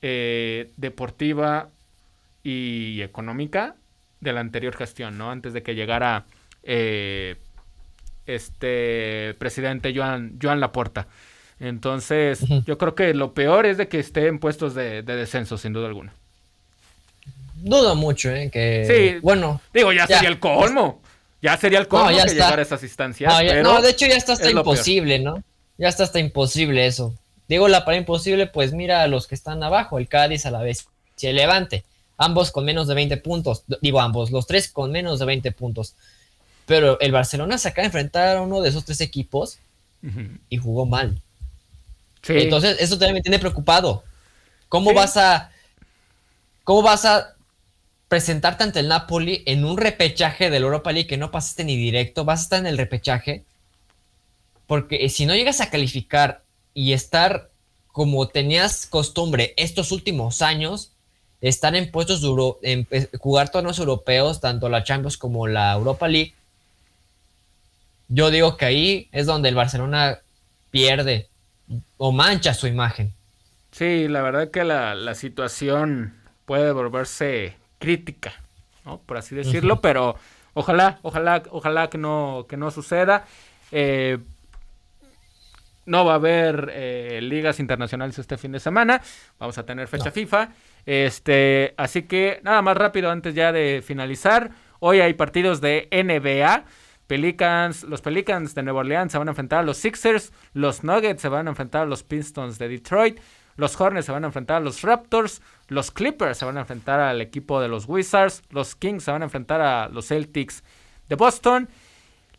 S2: eh, deportiva y económica de la anterior gestión, ¿no? Antes de que llegara eh, este presidente Joan, Joan Laporta. Entonces, yo creo que lo peor es de que esté en puestos de, descenso, sin duda alguna.
S4: Dudo mucho, ¿eh? Que,
S2: sí, bueno. Digo, ya, sería el colmo. Ya sería el colmo que llegar a esas instancias.
S4: No, de hecho ya está hasta imposible, ¿no? Ya está hasta imposible eso. Digo la para imposible, pues mira a los que están abajo, el Cádiz a la vez, se levante. Ambos con menos de 20 puntos. Digo ambos, los tres con menos de 20 puntos. Pero el Barcelona se acaba de enfrentar a uno de esos tres equipos y jugó mal. Entonces, eso también me tiene preocupado. ¿Cómo vas a. ¿Cómo vas a presentarte ante el Napoli en un repechaje del Europa League que no pasaste ni directo? Vas a estar en el repechaje. Porque si no llegas a calificar y estar como tenías costumbre estos últimos años, estar en puestos de en eh, jugar torneos europeos, tanto la Champions como la Europa League, yo digo que ahí es donde el Barcelona pierde o mancha su imagen.
S2: Sí, la verdad que la, situación puede volverse crítica, ¿no? Por así decirlo, pero ojalá, ojalá, ojalá que no, que no suceda. Eh, no va a haber eh, ligas internacionales este fin de semana. Vamos a tener fecha FIFA. Este, así que nada más rápido antes ya de finalizar. Hoy hay partidos de NBA. Pelicans, los Pelicans de Nueva Orleans se van a enfrentar a los Sixers, los Nuggets se van a enfrentar a los Pistons de Detroit, los Hornets se van a enfrentar a los Raptors, los Clippers se van a enfrentar al equipo de los Wizards, los Kings se van a enfrentar a los Celtics de Boston,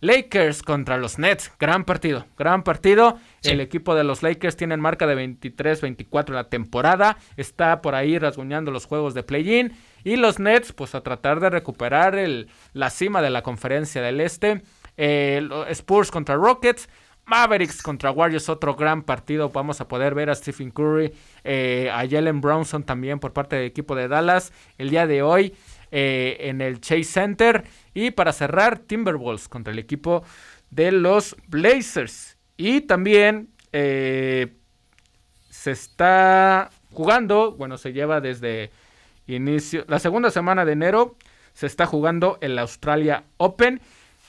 S2: Lakers contra los Nets, gran partido, gran partido. El equipo de los Lakers tiene marca de 23-24 en la temporada, está por ahí rasguñando los juegos de play-in. Y los Nets, pues a tratar de recuperar el, la cima de la conferencia del Este. Eh, Spurs contra Rockets. Mavericks contra Warriors, otro gran partido. Vamos a poder ver a Stephen Curry, eh, a Jalen Brownson también por parte del equipo de Dallas el día de hoy eh, en el Chase Center. Y para cerrar, Timberwolves contra el equipo de los Blazers. Y también se está jugando, bueno, se lleva desde inicio, la segunda semana de enero se está jugando el Australia Open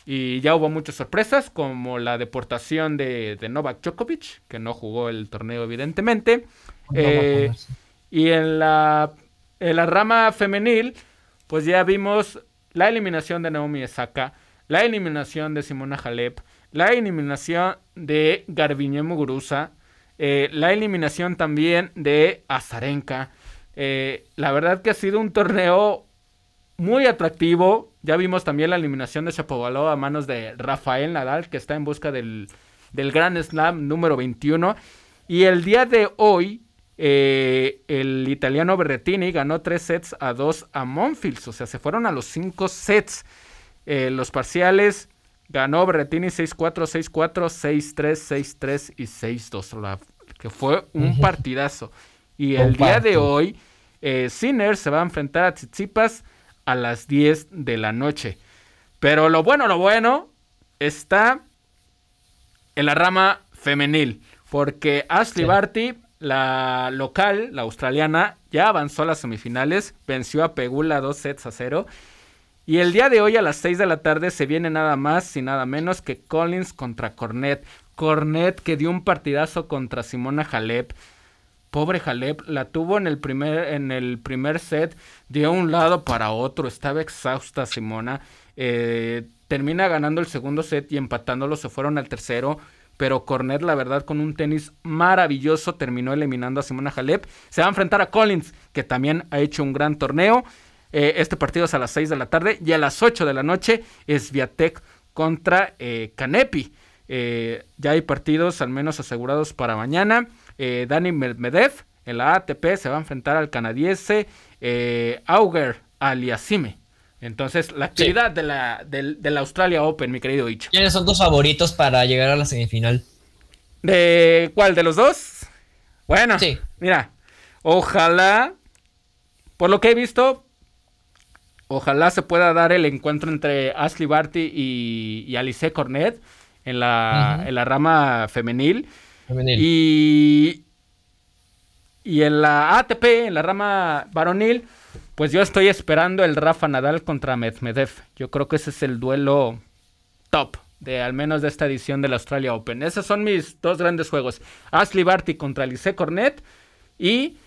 S2: y ya hubo muchas sorpresas como la deportación de, Novak Djokovic, que no jugó el torneo evidentemente. Eh, y en la, en la rama femenil, pues ya vimos la eliminación de Naomi Osaka, la eliminación de Simona Halep, la eliminación de Garbiñe Muguruza, eh, la eliminación también de Azarenka. Eh, la verdad que ha sido un torneo muy atractivo. Ya vimos también la eliminación de Chapovalov a manos de Rafael Nadal, que está en busca del, del Grand Slam número 21. Y el día de hoy, eh, el italiano Berrettini ganó 3 sets a 2 a Monfils. O sea, se fueron a los 5 sets. Eh, los parciales ganó Berrettini 6-4, 6-4, 6-3, 6-3 y 6-2. Que fue un partidazo. Y el día de hoy, eh, Sinner se va a enfrentar a Tsitsipas a las 10 de la noche. Pero lo bueno, lo bueno está en la rama femenil. Porque Ashley Barty, la local, la australiana, ya avanzó a las semifinales, venció a Pegula dos sets a cero. Y el día de hoy a las 6 de la tarde se viene nada más y nada menos que Collins contra Cornet. Cornet que dio un partidazo contra Simona Halep. Pobre Jalep, la tuvo en el primer, en el primer set, dio un lado para otro, estaba exhausta Simona. Eh, termina ganando el segundo set y empatándolo se fueron al tercero. Pero Cornet, la verdad, con un tenis maravilloso, terminó eliminando a Simona Jalep. Se va a enfrentar a Collins, que también ha hecho un gran torneo. Eh, este partido es a las 6 de la tarde y a las 8 de la noche es Viatec contra eh, Canepi. ya hay partidos al menos asegurados para mañana. Eh, Dani Medvedev en la ATP se va a enfrentar al canadiense eh, Auger Aliasime. Entonces, la actividad de, la, del, Australia Open, mi querido Icho.
S4: ¿Quiénes son tus favoritos para llegar a la semifinal?
S2: ¿De cuál? ¿De los dos? Bueno, mira, ojalá por lo que he visto, ojalá se pueda dar el encuentro entre Ashley Barty y, y Alice Cornet en la, en la rama femenil. femenil. Y, y en la ATP, en la rama varonil, pues yo estoy esperando el Rafa Nadal contra Medvedev. Yo creo que ese es el duelo top de al menos de esta edición del Australia Open. Esos son mis dos grandes juegos. Ashley Barty contra Alice Cornet y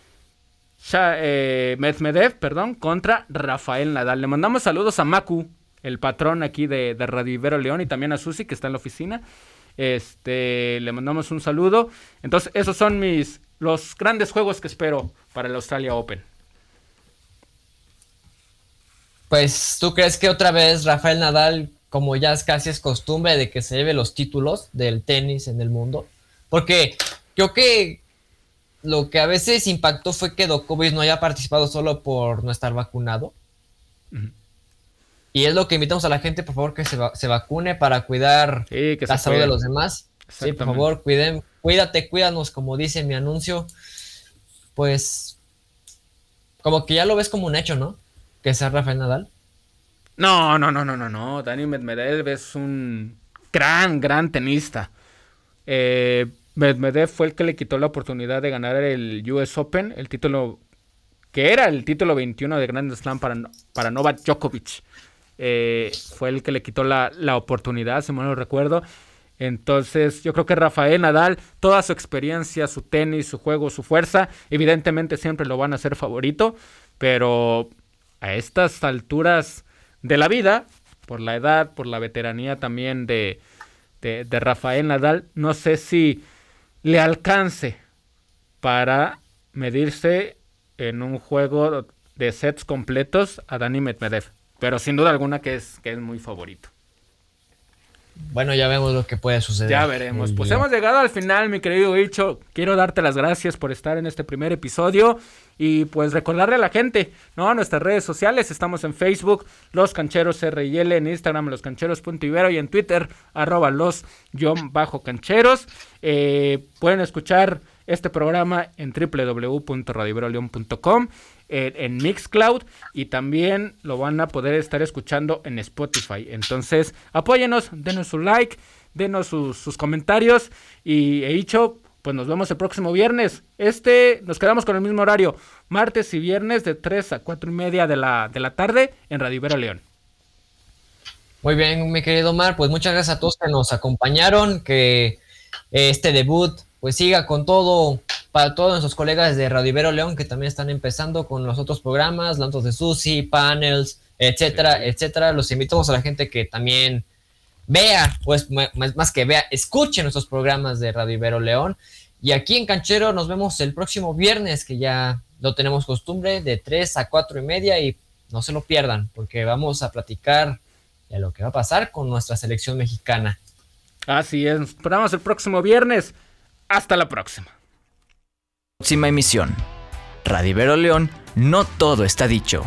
S2: eh, Medvedev, perdón, contra Rafael Nadal. Le mandamos saludos a Maku, el patrón aquí de, de Radio Ibero León y también a Susi que está en la oficina. Este, le mandamos un saludo. Entonces, esos son mis los grandes juegos que espero para el Australia Open.
S4: Pues, ¿tú crees que otra vez Rafael Nadal, como ya es casi es costumbre de que se lleve los títulos del tenis en el mundo? Porque creo que lo que a veces impactó fue que Djokovic no haya participado solo por no estar vacunado. Y es lo que invitamos a la gente, por favor, que se, vacune para cuidar la salud de los demás. Sí, por favor, cuiden, cuídate, cuídanos, como dice mi anuncio. Pues, como que ya lo ves como un hecho, ¿no? Que sea Rafael Nadal?
S2: No, no, no, no, no, no. Dani Medvedev es un gran, gran tenista. Eh, Medvedev fue el que le quitó la oportunidad de ganar el US Open, el título que era el título 21 de Grand Slam para, para Novak Djokovic. Eh, fue el que le quitó la, la oportunidad, si mal no recuerdo. Entonces, yo creo que Rafael Nadal, toda su experiencia, su tenis, su juego, su fuerza, evidentemente siempre lo van a ser favorito, pero a estas alturas de la vida, por la edad, por la veteranía también de, de, Rafael Nadal, no sé si le alcance para medirse en un juego de sets completos a Dani Medvedev. Pero sin duda alguna que es, que es muy favorito.
S4: Bueno, ya vemos lo que puede suceder.
S2: Ya veremos. Pues hemos llegado al final, mi querido Bicho. Quiero darte las gracias por estar en este primer episodio. Y pues recordarle a la gente, ¿no? Nuestras redes sociales, estamos en Facebook, Los Cancheros RL, en Instagram, Los Cancheros.ibero y en Twitter, arroba los bajo cancheros. Eh, pueden escuchar este programa en www.radioveroleon.com en, Mixcloud y también lo van a poder estar escuchando en Spotify. Entonces, apóyenos, denos su like, denos sus, comentarios y he dicho, pues nos vemos el próximo viernes. Este, nos quedamos con el mismo horario, martes y viernes de 3 a 4 y media de la, de la tarde en Radio Ibero León.
S4: Muy bien, mi querido Omar, pues muchas gracias a todos que nos acompañaron, que este debut pues siga con todo para todos nuestros colegas de Radio Ibero León que también están empezando con los otros programas, Lantos de Susi, panels, etcétera, etcétera. Los invitamos a la gente que también vea, pues más que vea, escuche nuestros programas de Radio Ibero León. Y aquí en Canchero nos vemos el próximo viernes, que ya lo tenemos costumbre, de 3 a 4 y media y no se lo pierdan, porque vamos a platicar de lo que va a pasar con nuestra selección mexicana.
S2: Así es, esperamos el próximo viernes. Hasta la próxima.
S1: Próxima emisión. Radio Ibero León, no todo está dicho.